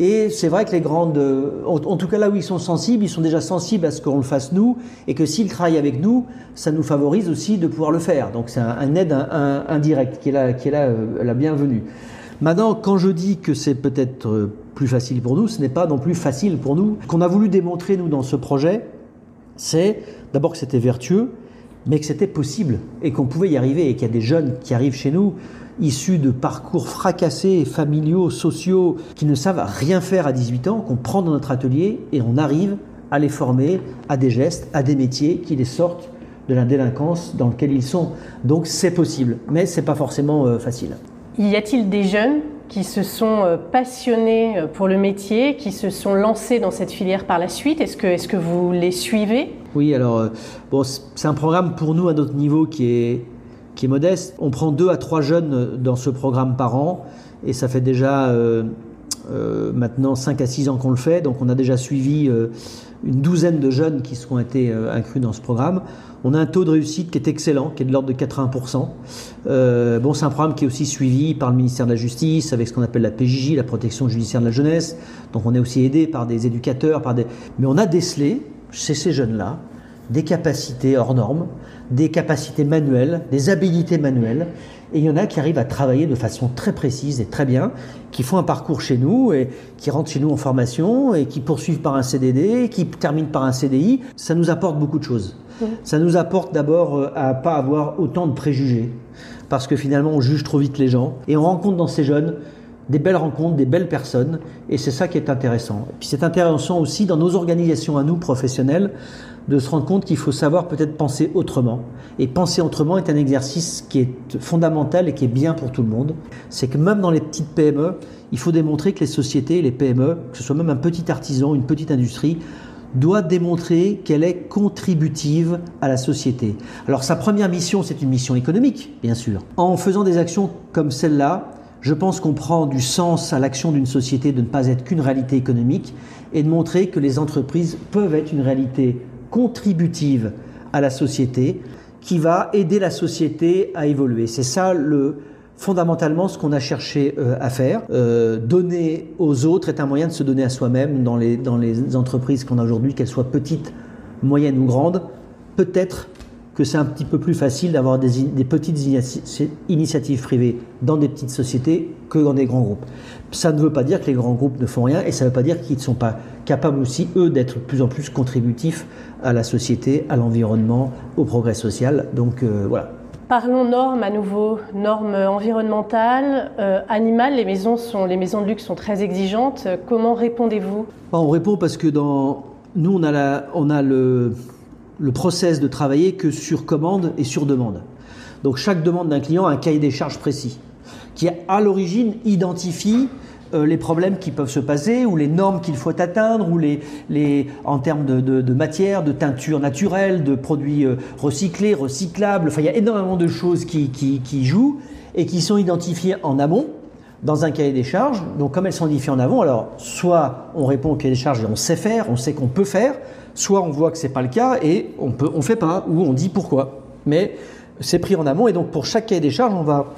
Et c'est vrai que les grandes, en, tout cas là où ils sont sensibles, ils sont déjà sensibles à ce qu'on le fasse nous, et que s'ils travaillent avec nous, ça nous favorise aussi de pouvoir le faire. Donc c'est un, aide indirect qui est là, qui est là euh, la bienvenue. Maintenant, quand je dis que c'est peut-être euh, plus facile pour nous, ce n'est pas non plus facile pour nous. Ce qu'on a voulu démontrer nous dans ce projet, c'est d'abord que c'était vertueux, mais que c'était possible et qu'on pouvait y arriver et qu'il y a des jeunes qui arrivent chez nous issus de parcours fracassés, familiaux, sociaux, qui ne savent rien faire à 18 ans, qu'on prend dans notre atelier et on arrive à les former à des gestes, à des métiers qui les sortent de la délinquance dans laquelle ils sont. Donc c'est possible, mais c'est pas forcément euh, facile. Y a-t-il des jeunes qui se sont euh, passionnés euh, pour le métier, qui se sont lancés dans cette filière par la suite Est-ce que, est que vous les suivez? Oui, alors bon, c'est un programme pour nous à notre niveau qui est qui est modeste. On prend deux à trois jeunes dans ce programme par an et ça fait déjà euh, euh, maintenant 5 à 6 ans qu'on le fait. Donc on a déjà suivi euh, une douzaine de jeunes qui sont été inclus dans ce programme. On a un taux de réussite qui est excellent, qui est de l'ordre de 80%. bon, c'est un programme qui est aussi suivi par le ministère de la Justice, avec ce qu'on appelle la PJJ, la protection judiciaire de la jeunesse. Donc on est aussi aidé par des éducateurs, par des... mais on a décelé chez ces jeunes-là des capacités hors normes, des capacités manuelles, des habilités manuelles. Et il y en a qui arrivent à travailler de façon très précise et très bien, qui font un parcours chez nous et qui rentrent chez nous en formation et qui poursuivent par un CDD, qui terminent par un CDI. Ça nous apporte beaucoup de choses. Ça nous apporte d'abord euh, à pas avoir autant de préjugés, parce que finalement on juge trop vite les gens et on rencontre dans ces jeunes des belles rencontres, des belles personnes, et c'est ça qui est intéressant. Et puis c'est intéressant aussi dans nos organisations à nous, professionnels, de se rendre compte qu'il faut savoir peut-être penser autrement. Et penser autrement est un exercice qui est fondamental et qui est bien pour tout le monde. C'est que même dans les petites PME, il faut démontrer que les sociétés, les PME, que ce soit même un petit artisan, une petite industrie, doit démontrer qu'elle est contributive à la société. Alors sa première mission, c'est une mission économique, bien sûr. En faisant des actions comme celle-là, je pense qu'on prend du sens à l'action d'une société de ne pas être qu'une réalité économique et de montrer que les entreprises peuvent être une réalité contributive à la société qui va aider la société à évoluer. C'est ça le fondamentalement ce qu'on a cherché euh, à faire. Euh, donner aux autres est un moyen de se donner à soi-même dans les, dans les entreprises qu'on a aujourd'hui, qu'elles soient petites, moyennes ou grandes. Peut-être que c'est un petit peu plus facile d'avoir des, des, petites initiatives privées dans des petites sociétés que dans des grands groupes. Ça ne veut pas dire que les grands groupes ne font rien et ça ne veut pas dire qu'ils ne sont pas capables aussi, eux, d'être de plus en plus contributifs à la société, à l'environnement, au progrès social. Donc euh, voilà. Parlons normes à nouveau, normes environnementales, euh, animales. Les maisons, sont, les maisons de luxe sont très exigeantes. Comment répondez-vous? On répond parce que dans, nous, on a, la, on a le, le process de travailler que sur commande et sur demande. Donc chaque demande d'un client a un cahier des charges précis qui à l'origine identifie euh, les problèmes qui peuvent se passer ou les normes qu'il faut atteindre ou les, les en termes de, de, de, matière, de teinture naturelle, de produits euh, recyclés, recyclables. Enfin, il y a énormément de choses qui, qui, qui jouent et qui sont identifiées en amont dans un cahier des charges. Donc, comme elles sont identifiées en avant, alors soit on répond au cahier des charges et on sait faire, on sait qu'on peut faire, soit on voit que c'est pas le cas et on peut, on fait pas ou on dit pourquoi. Mais c'est pris en amont et donc pour chaque cahier des charges, on va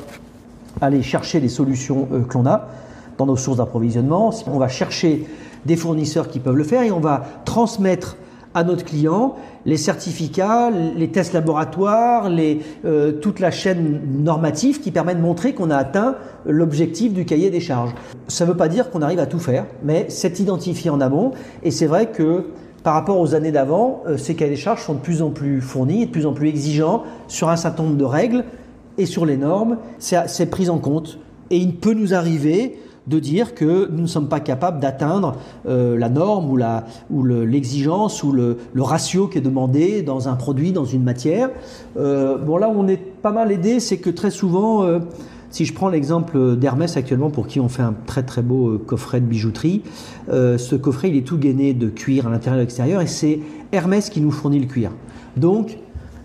aller chercher les solutions euh, que l'on a dans nos sources d'approvisionnement. On va chercher des fournisseurs qui peuvent le faire et on va transmettre à notre client les certificats, les tests laboratoires, euh, toute la chaîne normative qui permet de montrer qu'on a atteint l'objectif du cahier des charges. Ça ne veut pas dire qu'on arrive à tout faire, mais c'est identifié en amont et c'est vrai que par rapport aux années d'avant, euh, ces cahiers des charges sont de plus en plus fournis de plus en plus exigeants sur un certain nombre de règles et sur les normes. C'est pris en compte et il peut nous arriver de dire que nous ne sommes pas capables d'atteindre euh, la norme ou, la, ou l'exigence ou le, le, ratio qui est demandé dans un produit, dans une matière. Euh, bon, là où on est pas mal aidé, c'est que très souvent, euh, si je prends l'exemple d'Hermès actuellement, pour qui on fait un très très beau coffret de bijouterie, ce coffret il est tout gainé de cuir à l'intérieur et à l'extérieur, et c'est Hermès qui nous fournit le cuir. Donc,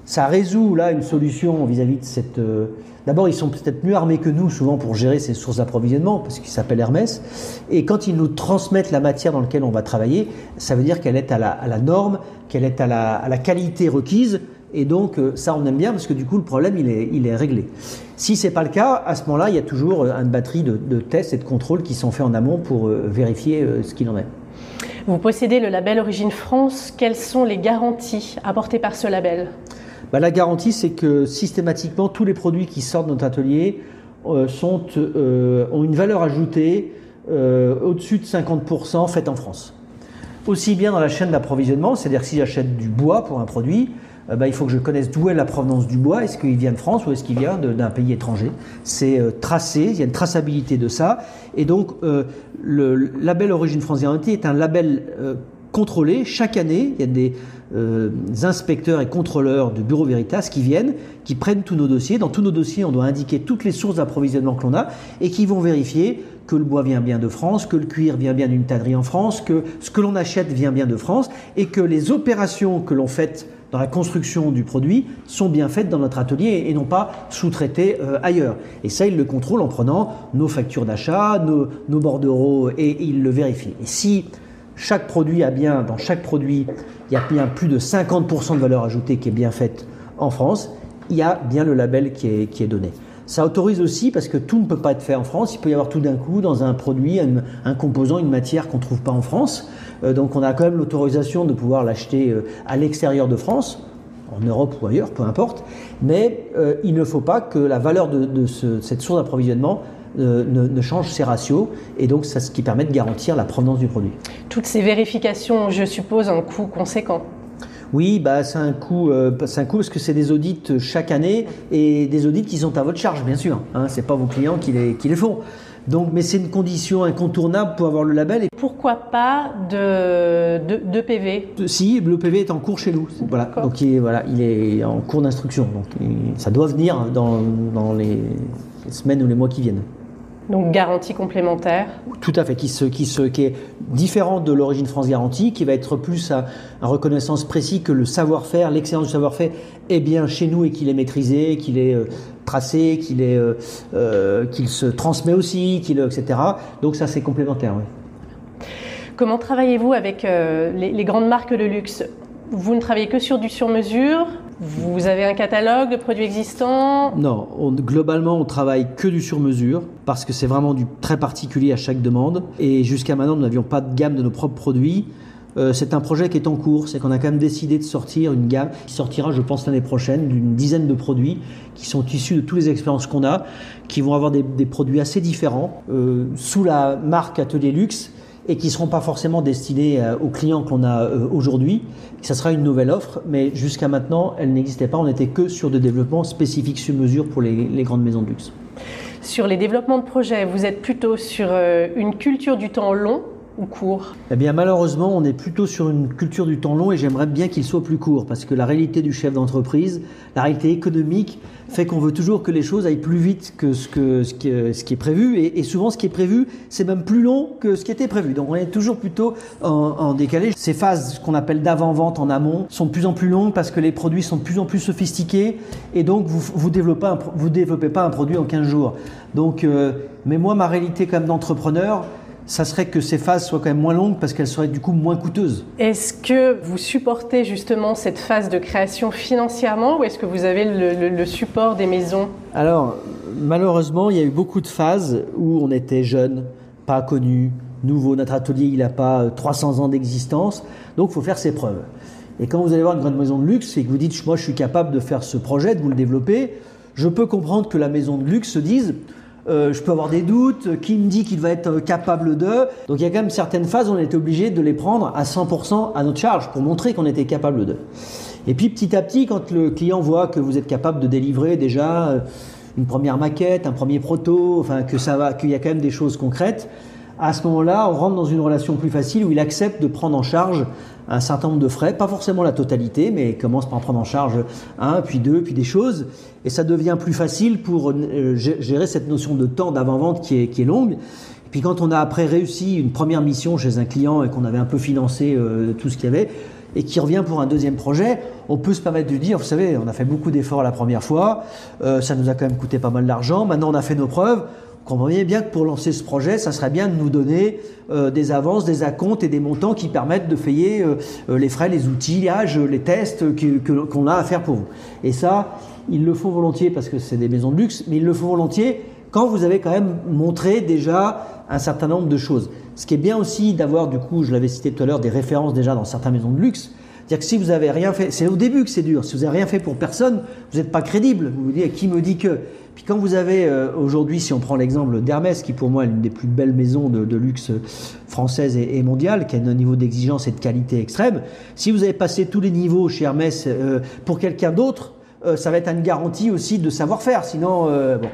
ça résout là une solution vis-à-vis -vis de cette euh, D'abord, ils sont peut-être mieux armés que nous, souvent, pour gérer ces sources d'approvisionnement, parce qu'ils s'appellent Hermès. Et quand ils nous transmettent la matière dans laquelle on va travailler, ça veut dire qu'elle est à la, norme, qu'elle est à la, qualité requise. Et donc, euh, ça, on aime bien, parce que du coup, le problème, il est, réglé. Si c'est pas le cas, à ce moment-là, il y a toujours euh, une batterie de, tests et de contrôles qui sont faits en amont pour vérifier ce qu'il en est. Vous possédez le label Origine France. Quelles sont les garanties apportées par ce label? Bah, la garantie, c'est que systématiquement, tous les produits qui sortent de notre atelier euh, euh, ont une valeur ajoutée euh, au-dessus de 50% faite en France. Aussi bien dans la chaîne d'approvisionnement, c'est-à-dire que si j'achète du bois pour un produit, bah, il faut que je connaisse d'où est la provenance du bois. Est-ce qu'il vient de France ou est-ce qu'il vient d'un pays étranger? C'est tracé, il y a une traçabilité de ça. Et donc, le label Origine France Garantie est un label contrôlé chaque année. Il y a des euh, inspecteurs et contrôleurs du Bureau Veritas qui viennent, qui prennent tous nos dossiers. Dans tous nos dossiers, on doit indiquer toutes les sources d'approvisionnement que l'on a et qui vont vérifier que le bois vient bien de France, que le cuir vient bien d'une tannerie en France, que ce que l'on achète vient bien de France et que les opérations que l'on fait dans la construction du produit sont bien faites dans notre atelier et non pas sous-traitées euh, ailleurs. Et ça, ils le contrôlent en prenant nos factures d'achat, nos, nos bordereaux et, et ils le vérifient. Et si chaque produit a bien, dans chaque produit, il y a bien plus de 50% de valeur ajoutée qui est bien faite en France, il y a bien le label qui est, qui est donné. Ça autorise aussi, parce que tout ne peut pas être fait en France, il peut y avoir tout d'un coup dans un produit un, composant, une matière qu'on ne trouve pas en France. Euh, donc on a quand même l'autorisation de pouvoir l'acheter euh, à l'extérieur de France. en Europe ou ailleurs, peu importe. Mais euh, il ne faut pas que la valeur de, cette source d'approvisionnement euh, ne, change ses ratios et donc c'est ce qui permet de garantir la provenance du produit. Toutes ces vérifications, je suppose, un coût conséquent. Oui, bah, c'est un coût, euh, c'est un coût parce que c'est des audits chaque année et des audits qui sont à votre charge, bien sûr. Hein, c'est pas vos clients qui les, qui les font. Donc, mais c'est une condition incontournable pour avoir le label. Et pourquoi pas de, de, PV Si, le PV est en cours chez nous. Voilà. Donc il est, voilà, il est en cours d'instruction. Donc ça doit venir dans, dans les semaines ou les mois qui viennent. Donc garantie complémentaire Tout à fait, qui, se, qui, se, qui est différente de l'origine France Garantie, qui va être plus à, reconnaissance précis que le savoir-faire, l'excellence du savoir-faire est bien chez nous et qu'il est maîtrisé, qu'il est euh, tracé, qu'il est, euh, euh, qu'il se transmet aussi, qu'il, etc. Donc ça c'est complémentaire. Oui. Comment travaillez-vous avec les, les grandes marques de luxe? Vous ne travaillez que sur du sur-mesure? Vous avez un catalogue de produits existants Non, globalement, on travaille que du sur-mesure parce que c'est vraiment du très particulier à chaque demande. Et jusqu'à maintenant, nous n'avions pas de gamme de nos propres produits. Euh, c'est un projet qui est en cours, c'est qu'on a quand même décidé de sortir une gamme qui sortira, je pense, l'année prochaine, d'une dizaine de produits qui sont issus de toutes les expériences qu'on a, qui vont avoir des, produits assez différents, euh, sous la marque Atelier Luxe, et qui ne seront pas forcément destinés euh, aux clients qu'on a euh, aujourd'hui. Ça sera une nouvelle offre, mais jusqu'à maintenant, elle n'existait pas. On n'était que sur des développements spécifiques sur mesure pour les, les, grandes maisons de luxe. Sur les développements de projets, vous êtes plutôt sur euh, une culture du temps long ou court Eh bien malheureusement, on est plutôt sur une culture du temps long et j'aimerais bien qu'il soit plus court parce que la réalité du chef d'entreprise, la réalité économique fait qu'on veut toujours que les choses aillent plus vite que ce, que, ce, qui, qui est prévu et, souvent ce qui est prévu, c'est même plus long que ce qui était prévu. Donc on est toujours plutôt en, décalé. Ces phases qu'on appelle d'avant-vente en amont sont de plus en plus longues parce que les produits sont de plus en plus sophistiqués et donc vous développez, vous développez pas un produit en 15 jours. Donc, euh, mais moi, ma réalité comme d'entrepreneur, ça serait que ces phases soient quand même moins longues parce qu'elles seraient du coup moins coûteuses. Est-ce que vous supportez justement cette phase de création financièrement ou est-ce que vous avez le, support des maisons? Alors, malheureusement, il y a eu beaucoup de phases où on était jeune, pas connu, nouveau. Notre atelier, il n'a pas 300 ans d'existence, donc il faut faire ses preuves. Et quand vous allez voir une grande maison de luxe et que vous dites, moi je suis capable de faire ce projet, de vous le développer, je peux comprendre que la maison de luxe se dise, euh, je peux avoir des doutes, qui me dit qu'il va être capable de. Donc il y a quand même certaines phases où on était obligé de les prendre à 100% à notre charge pour montrer qu'on était capable de. Et puis petit à petit, quand le client voit que vous êtes capable de délivrer déjà euh, une première maquette, un premier proto, enfin que ça va, qu'il y a quand même des choses concrètes, à ce moment-là, on rentre dans une relation plus facile où il accepte de prendre en charge un certain nombre de frais, pas forcément la totalité, mais commence par prendre en charge un, puis deux, puis des choses, et ça devient plus facile pour euh, gérer cette notion de temps d'avant-vente qui est, qui est longue. Puis quand on a après réussi une première mission chez un client et qu'on avait un peu financé euh, tout ce qu'il y avait, et qui revient pour un deuxième projet, on peut se permettre de dire, vous savez, on a fait beaucoup d'efforts la première fois, euh, ça nous a quand même coûté pas mal d'argent, maintenant on a fait nos preuves, comprenez bien que pour lancer ce projet, ça serait bien de nous donner euh, des avances, des acomptes et des montants qui permettent de payer euh, euh, les frais, les outillages, les tests qu'on a à faire pour vous. Et ça, il le faut volontiers parce que c'est des maisons de luxe, mais il le faut volontiers quand vous avez quand même montré déjà un certain nombre de choses. Ce qui est bien aussi d'avoir, du coup, je l'avais cité tout à l'heure, des références déjà dans certaines maisons de luxe. C'est-à-dire que si vous avez rien fait, c'est au début que c'est dur. Si vous n'avez rien fait pour personne, vous n'êtes pas crédible. Vous vous dites, qui me dit que? Puis quand vous avez euh, aujourd'hui, si on prend l'exemple d'Hermès, qui pour moi est l'une des plus belles maisons de, luxe française et, mondiale, qui a un niveau d'exigence et de qualité extrême, si vous avez passé tous les niveaux chez Hermès euh, pour quelqu'un d'autre, euh, ça va être une garantie aussi de savoir-faire. Sinon, bon.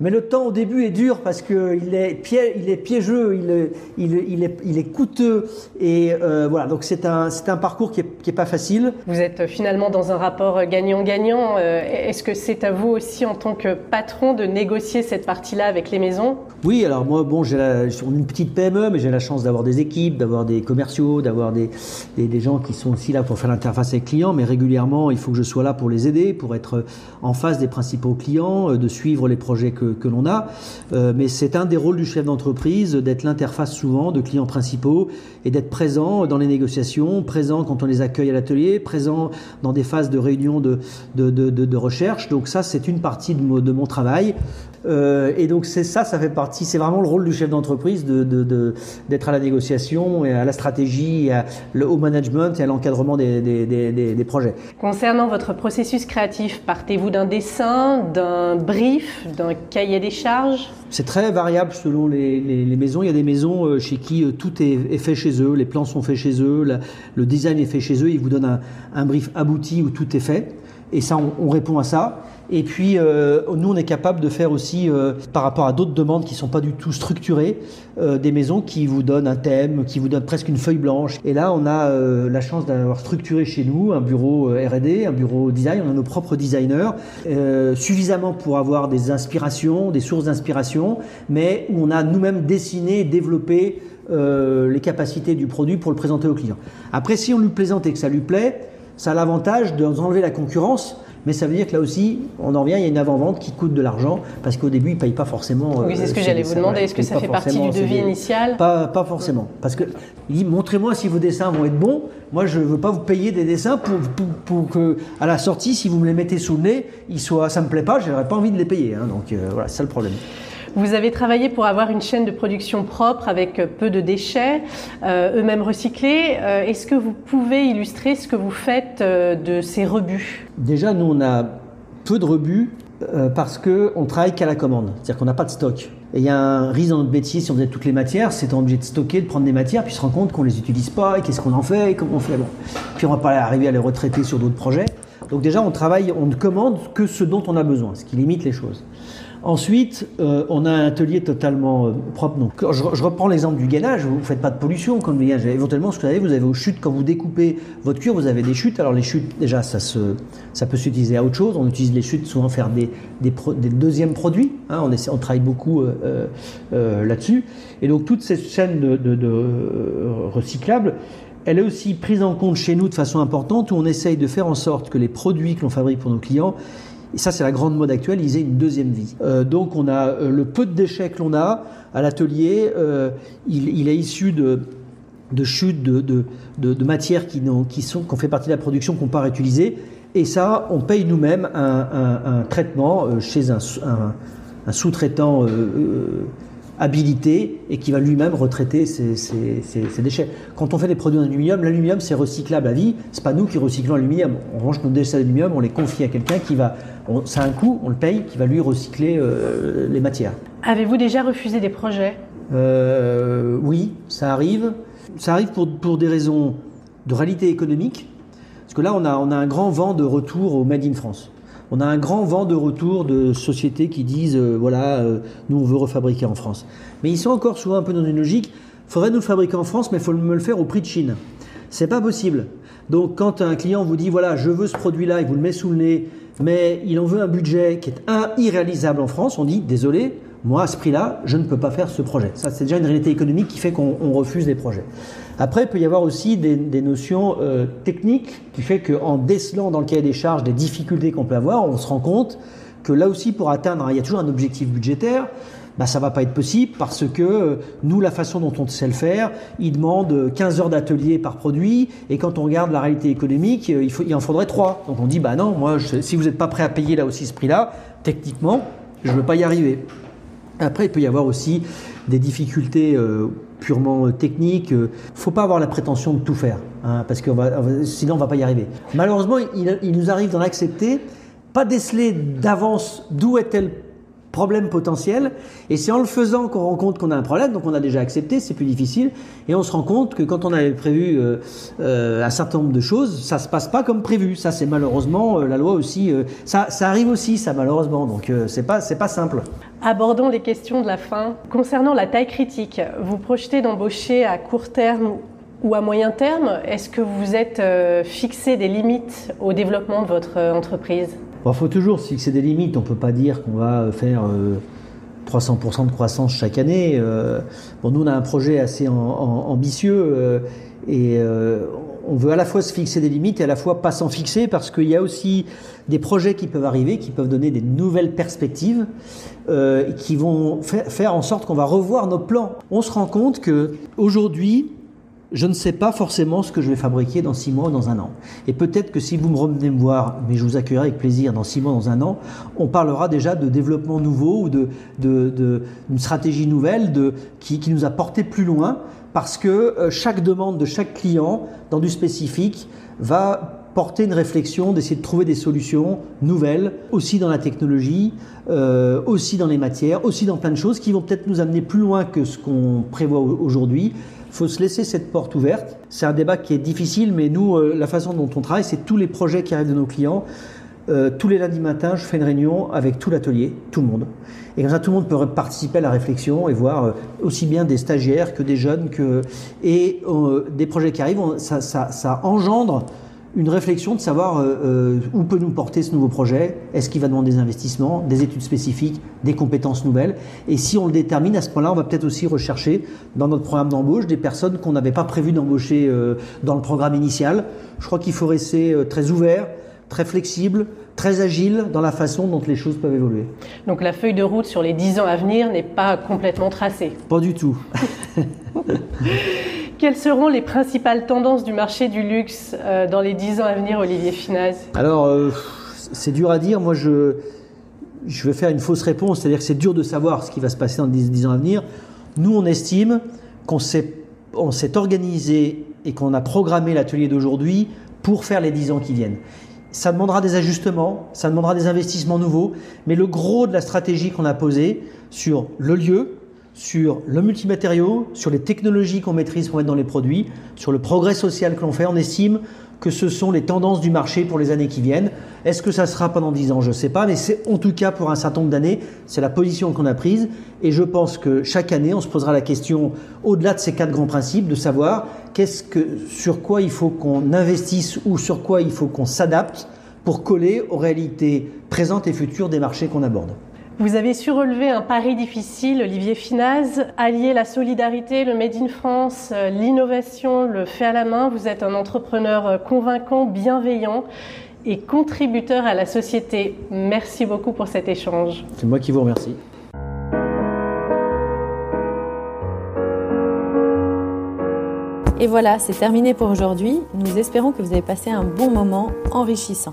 Mais le temps au début est dur parce qu'il est, il est piégeux, il est, il, est, il est coûteux. Et euh, voilà, donc c'est un, c'est un parcours qui n'est qui est pas facile. Vous êtes finalement dans un rapport gagnant-gagnant. Euh, est-ce que c'est à vous aussi, en tant que patron, de négocier cette partie-là avec les maisons? Oui, alors moi, bon, j'ai une petite PME, mais j'ai la chance d'avoir des équipes, d'avoir des commerciaux, d'avoir des, des, des, gens qui sont aussi là pour faire l'interface avec clients. Mais régulièrement, il faut que je sois là pour les aider, pour être en face des principaux clients, euh, de suivre les projets que que, l'on a. Euh, mais c'est un des rôles du chef d'entreprise d'être l'interface souvent de clients principaux et d'être présent dans les négociations, présent quand on les accueille à l'atelier, présent dans des phases de réunion de, de, recherche. Donc ça, c'est une partie de mon travail. Euh, et donc c'est ça, ça fait partie, c'est vraiment le rôle du chef d'entreprise d'être de, de, à la négociation et à la stratégie, à, au management et à l'encadrement des, des, des, des, projets. Concernant votre processus créatif, partez-vous d'un dessin, d'un brief, d'un cahier des charges? C'est très variable selon les, les, les, maisons. Il y a des maisons euh, chez qui euh, tout est, est, fait chez eux, les plans sont faits chez eux, la, le design est fait chez eux, ils vous donnent un, un brief abouti où tout est fait. Et ça, on, on répond à ça. Et puis, euh, nous, on est capable de faire aussi, euh, par rapport à d'autres demandes qui ne sont pas du tout structurées, euh, des maisons qui vous donnent un thème, qui vous donnent presque une feuille blanche. Et là, on a la chance d'avoir structuré chez nous un bureau R&D, un bureau design. On a nos propres designers, suffisamment pour avoir des inspirations, des sources d'inspiration, mais où on a nous-mêmes dessiné, développé les capacités du produit pour le présenter au client. Après, si on lui plaisante et que ça lui plaît, ça a l'avantage de nous enlever la concurrence mais ça veut dire que là aussi, on en revient, il y a une avant-vente qui coûte de l'argent parce qu'au début, ils ne payent pas forcément. Oui, c'est ce que j'allais vous demander. Est-ce que ça fait partie du devis initial? Pas, pas forcément. Parce que montrez-moi si vos dessins vont être bons. Moi, je ne veux pas vous payer des dessins pour, pour, pour, que, à la sortie, si vous me les mettez sous le nez, ils soient, ça ne me plaît pas, je n'aurais pas envie de les payer. Hein, donc euh, voilà, c'est ça le problème. Vous avez travaillé pour avoir une chaîne de production propre avec peu de déchets, euh, eux-mêmes recyclés. Euh, Est-ce que vous pouvez illustrer ce que vous faites euh, de ces rebuts? Déjà, nous, on a peu de rebuts euh, parce qu'on travaille qu'à la commande. C'est-à-dire qu'on n'a pas de stock. Et il y a un risque dans notre métier, si on faisait toutes les matières, c'est obligé de stocker, de prendre des matières, puis se rendre compte qu'on ne les utilise pas, et qu'est-ce qu'on en fait, et comment on fait. Bon. Puis on va pas arriver à les retraiter sur d'autres projets. Donc déjà, on travaille, on ne commande que ce dont on a besoin, ce qui limite les choses. Ensuite, euh, on a un atelier totalement euh, propre. Donc, je, reprends l'exemple du gainage. Vous ne faites pas de pollution comme le gainage. Éventuellement, ce que vous avez, vous avez aux chutes. Quand vous découpez votre cuir, vous avez des chutes. Alors les chutes, déjà, ça, se, peut s'utiliser à autre chose. On utilise les chutes souvent faire des, des, deuxièmes produits. Hein, on, travaille beaucoup euh, là-dessus. Et donc toute cette chaîne de, de recyclables, elle est aussi prise en compte chez nous de façon importante où on essaye de faire en sorte que les produits que l'on fabrique pour nos clients et ça, c'est la grande mode actuelle, ils aient une deuxième vie. Euh, donc, on a euh, le peu de déchets que l'on a à l'atelier, euh, il, est issu de, de chutes de, de, matières qui, sont, qui ont fait partie de la production qu'on part utiliser. Et ça, on paye nous-mêmes un, traitement chez un sous-traitant habilité et qui va lui-même retraiter ses, ses, ses, ses, déchets. Quand on fait des produits en aluminium, l'aluminium c'est recyclable à vie, c'est pas nous qui recyclons l'aluminium. En revanche, nos déchets d'aluminium, on les confie à quelqu'un qui va, ça a un coût, on le paye, qui va lui recycler euh, les matières. Avez-vous déjà refusé des projets? Euh, Oui, ça arrive. Ça arrive pour, pour des raisons de réalité économique, parce que là on a, on a un grand vent de retour au Made in France on a un grand vent de retour de sociétés qui disent euh, voilà, euh, nous on veut refabriquer en France. Mais ils sont encore souvent un peu dans une logique faudrait nous le fabriquer en France, mais il faut me le faire au prix de Chine. C'est pas possible. Donc quand un client vous dit voilà, je veux ce produit-là, il vous le met sous le nez, mais il en veut un budget qui est irréalisable en France, on dit désolé, moi à ce prix-là, je ne peux pas faire ce projet. Ça, c'est déjà une réalité économique qui fait qu'on refuse des projets. Après, il peut y avoir aussi des, notions euh, techniques qui fait qu'en décelant dans le cahier des charges des difficultés qu'on peut avoir, on se rend compte que là aussi, pour atteindre, il y a toujours un objectif budgétaire. Bah, ça va pas être possible parce que nous, la façon dont on sait le faire, il demande 15 heures d'atelier par produit et quand on regarde la réalité économique, il, en faudrait 3. Donc on dit, bah non, moi, si vous n'êtes pas prêt à payer là aussi ce prix-là, techniquement, je ne veux pas y arriver. Après, il peut y avoir aussi des difficultés euh, purement techniques. Il ne faut pas avoir la prétention de tout faire, hein, parce que sinon on ne va pas y arriver. Malheureusement, il, nous arrive d'en accepter, pas déceler d'avance d'où est elle problème potentiel. Et c'est en le faisant qu'on rend compte qu'on a un problème. Donc on a déjà accepté, c'est plus difficile. Et on se rend compte que quand on avait prévu euh, euh, un certain nombre de choses, ça se passe pas comme prévu. Ça, c'est malheureusement euh, la loi aussi. ça, ça arrive aussi, ça malheureusement. Donc c'est pas, c'est pas simple. Abordons les questions de la fin. Concernant la taille critique, vous projetez d'embaucher à court terme ou à moyen terme Est-ce que vous êtes fixé des limites au développement de votre entreprise? Il faut toujours se fixer des limites. On ne peut pas dire qu'on va faire euh, 300% de croissance chaque année. Euh, bon, nous, on a un projet assez ambitieux euh, et on veut à la fois se fixer des limites et à la fois pas s'en fixer parce qu'il y a aussi des projets qui peuvent arriver, qui peuvent donner des nouvelles perspectives, qui vont faire en sorte qu'on va revoir nos plans. On se rend compte que aujourd'hui, je ne sais pas forcément ce que je vais fabriquer dans six mois ou dans un an. Et peut-être que si vous me revenez me voir, mais je vous accueillerai avec plaisir dans six mois, dans un an, on parlera déjà de développement nouveau ou de, de, d'une stratégie nouvelle de, qui, qui, nous a porté plus loin parce que euh, chaque demande de chaque client dans du spécifique va porter une réflexion, d'essayer de trouver des solutions nouvelles, aussi dans la technologie, euh, aussi dans les matières, aussi dans plein de choses qui vont peut-être nous amener plus loin que ce qu'on prévoit aujourd'hui faut se laisser cette porte ouverte. C'est un débat qui est difficile, mais nous, euh, la façon dont on travaille, c'est tous les projets qui arrivent de nos clients. Euh, tous les lundis matins, je fais une réunion avec tout l'atelier, tout le monde. Et comme ça, tout le monde peut participer à la réflexion et voir euh, aussi bien des stagiaires que des jeunes que et des projets qui arrivent. Ça engendre une réflexion de savoir euh, euh, où peut nous porter ce nouveau projet. Est-ce qu'il va demander des investissements, des études spécifiques, des compétences nouvelles? Et si on le détermine, à ce point-là, on va peut-être aussi rechercher dans notre programme d'embauche des personnes qu'on n'avait pas prévu d'embaucher euh, dans le programme initial. Je crois qu'il faut rester très ouvert, très flexible, très agile dans la façon dont les choses peuvent évoluer. Donc la feuille de route sur les 10 ans à venir n'est pas complètement tracée Pas du tout. Quelles seront les principales tendances du marché du luxe euh, dans les 10 ans à venir, Olivier Finaz? Alors, euh, c'est dur à dire. Moi, je, je vais faire une fausse réponse, c'est-à-dire que c'est dur de savoir ce qui va se passer dans les 10 ans à venir. Nous, on estime qu'on s'est, s'est organisé et qu'on a programmé l'atelier d'aujourd'hui pour faire les 10 ans qui viennent. Ça demandera des ajustements, ça demandera des investissements nouveaux, mais le gros de la stratégie qu'on a posée sur le lieu, sur le multimatériau, sur les technologies qu'on maîtrise pour mettre dans les produits, sur le progrès social que l'on fait. On estime que ce sont les tendances du marché pour les années qui viennent. Est-ce que ça sera pendant 10 ans? Je ne sais pas, mais c'est en tout cas pour un certain nombre d'années, c'est la position qu'on a prise. Et je pense que chaque année, on se posera la question, au-delà de ces quatre grands principes, de savoir sur quoi il faut qu'on investisse ou sur quoi il faut qu'on s'adapte pour coller aux réalités présentes et futures des marchés qu'on aborde. Vous avez su relever un pari difficile, Olivier Finaz, allier la solidarité, le Made in France, euh, l'innovation, le fait à la main. Vous êtes un entrepreneur euh, convaincant, bienveillant et contributeur à la société. Merci beaucoup pour cet échange. C'est moi qui vous remercie. Et voilà, c'est terminé pour aujourd'hui. Nous espérons que vous avez passé un bon moment enrichissant.